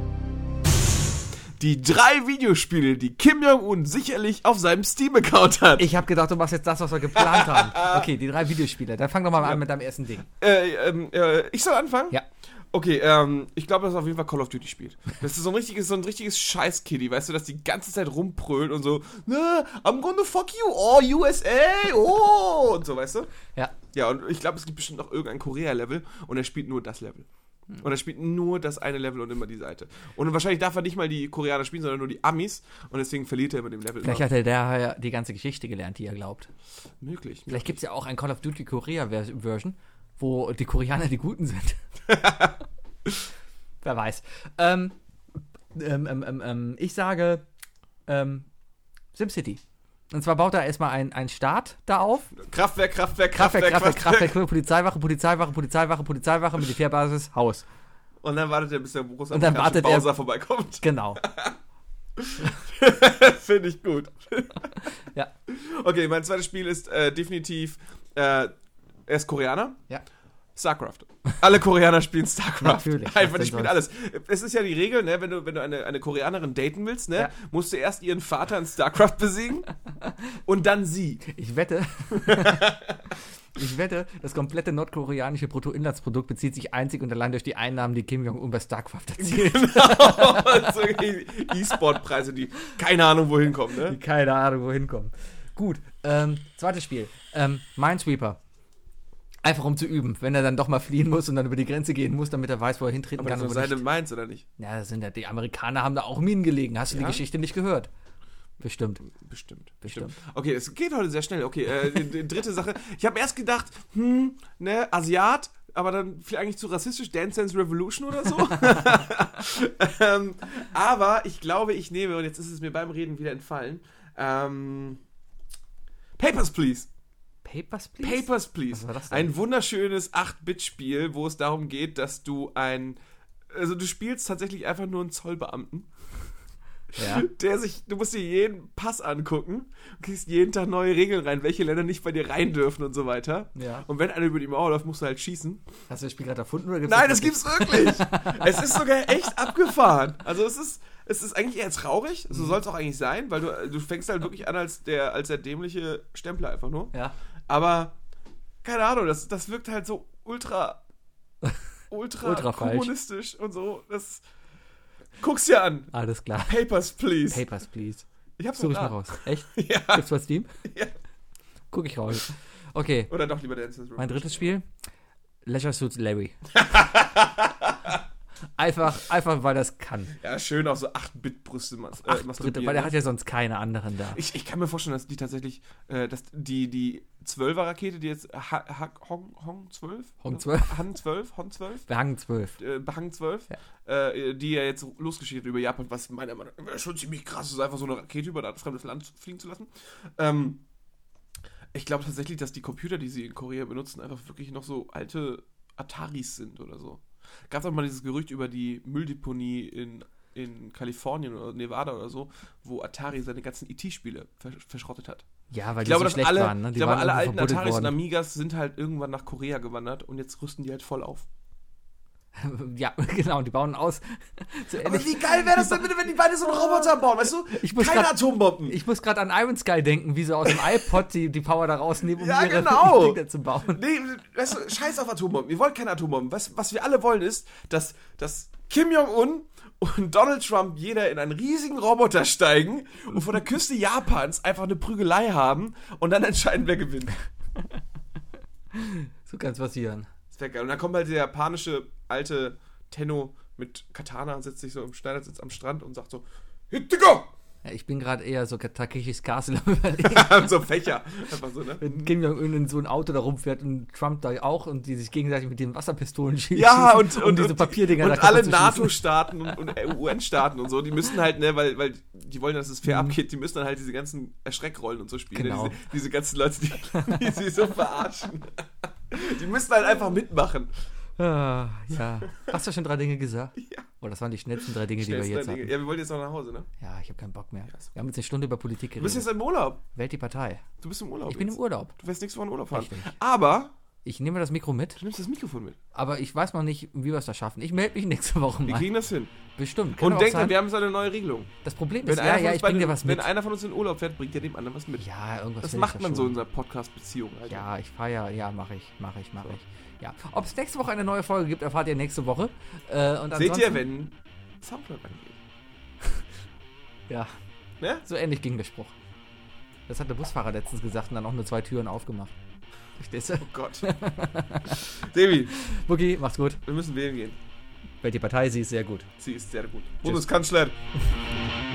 Die drei Videospiele, die Kim Jong-un sicherlich auf seinem Steam-Account hat. Ich habe gedacht, du machst jetzt das, was wir geplant haben. Okay, die drei Videospiele. Dann fang doch mal an mit deinem ersten Ding. Äh, ähm, äh, ich soll anfangen? Ja. Okay, ähm, ich glaube, dass auf jeden Fall Call of Duty spielt. Das ist so ein richtiges, so ein richtiges Scheiß-Kitty, weißt du, dass die ganze Zeit rumprölt und so, ne, I'm gonna fuck you, oh, USA, oh, und so, weißt du? Ja. Ja, und ich glaube, es gibt bestimmt noch irgendein Korea-Level und er spielt nur das Level. Und er spielt nur das eine Level und immer die Seite. Und wahrscheinlich darf er nicht mal die Koreaner spielen, sondern nur die Amis. Und deswegen verliert er immer dem Level. Vielleicht immer. hat er daher die ganze Geschichte gelernt, die er glaubt. Möglich. Vielleicht gibt es ja auch ein Call of Duty Korea-Version, wo die Koreaner die Guten sind. Wer weiß. Ähm, ähm, ähm, ähm, ähm, ich sage ähm, SimCity. Und zwar baut er erstmal ein, ein Staat da auf. Kraftwerk, Kraftwerk, Kraftwerk, Kraftwerk, Kraftwerk, Kraftwerk, Polizeiwache, Polizeiwache, Polizeiwache, Polizeiwache, Militärbasis, Haus. Und dann wartet er, bis der große wartet er- Bowser vorbeikommt. Genau. Finde ich gut. Ja. Okay, mein zweites Spiel ist äh, definitiv, äh, er ist Koreaner. Ja. StarCraft. Alle Koreaner spielen StarCraft. Natürlich, Einfach, die spielen alles. Es ist ja die Regel, ne, wenn du, wenn du eine, eine Koreanerin daten willst, ne, Ja. musst du erst ihren Vater in StarCraft besiegen und dann sie. Ich wette, ich wette, das komplette nordkoreanische Bruttoinlandsprodukt bezieht sich einzig und allein durch die Einnahmen, die Kim Jong-un bei StarCraft erzielt. Genau. so E-Sport-Preise, die keine Ahnung wohin kommen, die ne? keine Ahnung, wohin kommen. Gut, ähm, zweites Spiel. Ähm, Minesweeper. Einfach um zu üben, wenn er dann doch mal fliehen muss und dann über die Grenze gehen muss, damit er weiß, wo er hintreten Aber kann. das und ist seine. Mainz, oder nicht? Ja, das sind ja, die Amerikaner haben da auch Minen gelegen. Hast du die Ja? Geschichte nicht gehört? Bestimmt. Bestimmt, Bestimmt. Okay, es geht heute sehr schnell. Okay, äh, die, die dritte Sache. Ich habe erst gedacht, hm, ne, Asiat, aber dann vielleicht eigentlich zu rassistisch, Dance Dance Revolution oder so. ähm, aber ich glaube, ich nehme, und jetzt ist es mir beim Reden wieder entfallen, ähm, Papers, Please. Papers, please? Papers, Please. Was war das denn? Ein wunderschönes 8-Bit-Spiel, wo es darum geht, dass du ein. Also, du spielst tatsächlich einfach nur einen Zollbeamten Ja. der sich, du musst dir jeden Pass angucken und kriegst jeden Tag neue Regeln rein, welche Länder nicht bei dir rein dürfen und so weiter. Ja. Und wenn einer über die Mauer läuft, musst du halt schießen. Hast du das Spiel gerade erfunden oder gibt's Nein, das das gibt's wirklich. es ist sogar echt abgefahren. Also es ist, es ist eigentlich eher traurig. So soll es auch eigentlich sein, weil du, du fängst halt wirklich an als der, als der dämliche Stempler einfach nur. Ja. Aber, keine Ahnung, das, das wirkt halt so ultra, ultra, Ultra falsch. kommunistisch und so. Das, guck's dir an. Alles klar. Papers, please. Papers, please. ich hab's noch ich mal raus. Echt? Ja. Gibt's bei Steam? Ja. Guck ich raus. Okay, Oder doch lieber Dance mein drittes Spiel. Leisure Suit Larry. Einfach, einfach, weil das kann. Ja, schön auf so 8-Bit-Brüste mas äh, masturbieren, dritte, weil der ne? hat ja sonst keine anderen da. ich, ich kann mir vorstellen, dass die tatsächlich, äh, dass die, die 12er-Rakete, die jetzt ha ha Hong, Hong 12? Hong 12? Han 12? Hon 12? Behangen 12. Äh, Behang 12? Äh, die ja jetzt losgeschickt hat über Japan, was meiner Meinung nach schon ziemlich krass ist, einfach so eine Rakete über ein fremdes Land fliegen zu lassen. Ähm, ich glaube tatsächlich, dass die Computer, die sie in Korea benutzen, einfach wirklich noch so alte Ataris sind oder so. Gab es auch mal dieses Gerücht über die Mülldeponie in, in Kalifornien oder Nevada oder so, wo Atari seine ganzen IT-Spiele versch verschrottet hat. Ja, weil Ich die glaube, so schlecht alle, waren. Ne? ich Die glaube, waren alle alten Ataris und worden. Amigas sind halt irgendwann nach Korea gewandert und jetzt rüsten die halt voll auf. Ja, genau, die bauen aus. So Aber wie geil wäre das denn bitte, wenn die beide so einen Roboter bauen, weißt du? Ich muss Keine grad- Atombomben. Ich muss gerade an Iron Sky denken, wie sie aus dem iPod die, die Power da rausnehmen, um Ja, ihre genau. Dinge zu bauen. Nee, weißt du, scheiß auf Atombomben. Wir wollen keine Atombomben. Was, was wir alle wollen ist, dass, dass Kim Jong-un und Donald Trump jeder in einen riesigen Roboter steigen und vor der Küste Japans einfach eine Prügelei haben und dann entscheiden, wer gewinnt. So kann es passieren. Das wäre geil. Und dann kommt halt der japanische alte Tenno mit Katana, setzt sich so im Schneidersitz am Strand und sagt so, Hittigo! Ich bin gerade eher so Takeshis Castle am überlegen. so Fächer. Einfach so, ne? Wenn Kim Jong-un in so ein Auto da rumfährt und Trump da auch und die sich gegenseitig mit den Wasserpistolen schießen. Ja, und, um und, diese und, Papierdinger und kaputt alle. NATO-Staaten und, und UN-Staaten und so, die müssen halt, ne, weil, weil die wollen, dass es fair abgeht, die müssen dann halt diese ganzen Erschreckrollen und so spielen. Mhm. Genau. Ne? Diese, diese ganzen Leute, die, die sie so verarschen. Die müssen halt einfach mitmachen. Ah, ja. Hast du schon drei Dinge gesagt? Ja. Oh, das waren die schnellsten drei Dinge, die wir jetzt hatten. Ja, wir wollen jetzt noch nach Hause, ne? Ja, ich habe keinen Bock mehr. Wir haben jetzt eine Stunde über Politik Du bist geredet. jetzt im Urlaub. Wählt die Partei. Du bist im Urlaub. Ich bin im. Urlaub. Du wirst nächste Woche in Urlaub fahren. Richtig. Aber Ich nehme das Mikro mit, du nimmst das Mikrofon mit. aber ich weiß noch nicht, wie wir es da schaffen. Ich melde mich nächste Woche Wir mal. kriegen das hin. Bestimmt. Kann Und denk dran, wir haben so eine neue Regelung. das Problem Wenn, ist, einer, ja, ja, ich bringe dir was wenn mit. einer von uns in Urlaub fährt, bringt der dem anderen was mit. Ja, irgendwas das macht man so in unserer Podcast-Beziehung. Ja, ich feiere, ja, mache ich, mache ich, mache ich. Ja. Ob es nächste Woche eine neue Folge gibt, erfahrt ihr nächste Woche. Äh, und Seht ihr, wenn Soundcloud angeht. Ja, Ne? so ähnlich ging der Spruch. Das hat der Busfahrer letztens gesagt und dann auch nur zwei Türen aufgemacht. Verstehst du? Oh Gott. Debbie, Boogie, mach's gut. wir müssen wählen gehen. Die Partei, sie ist sehr gut. Sie ist sehr gut. Bundeskanzler.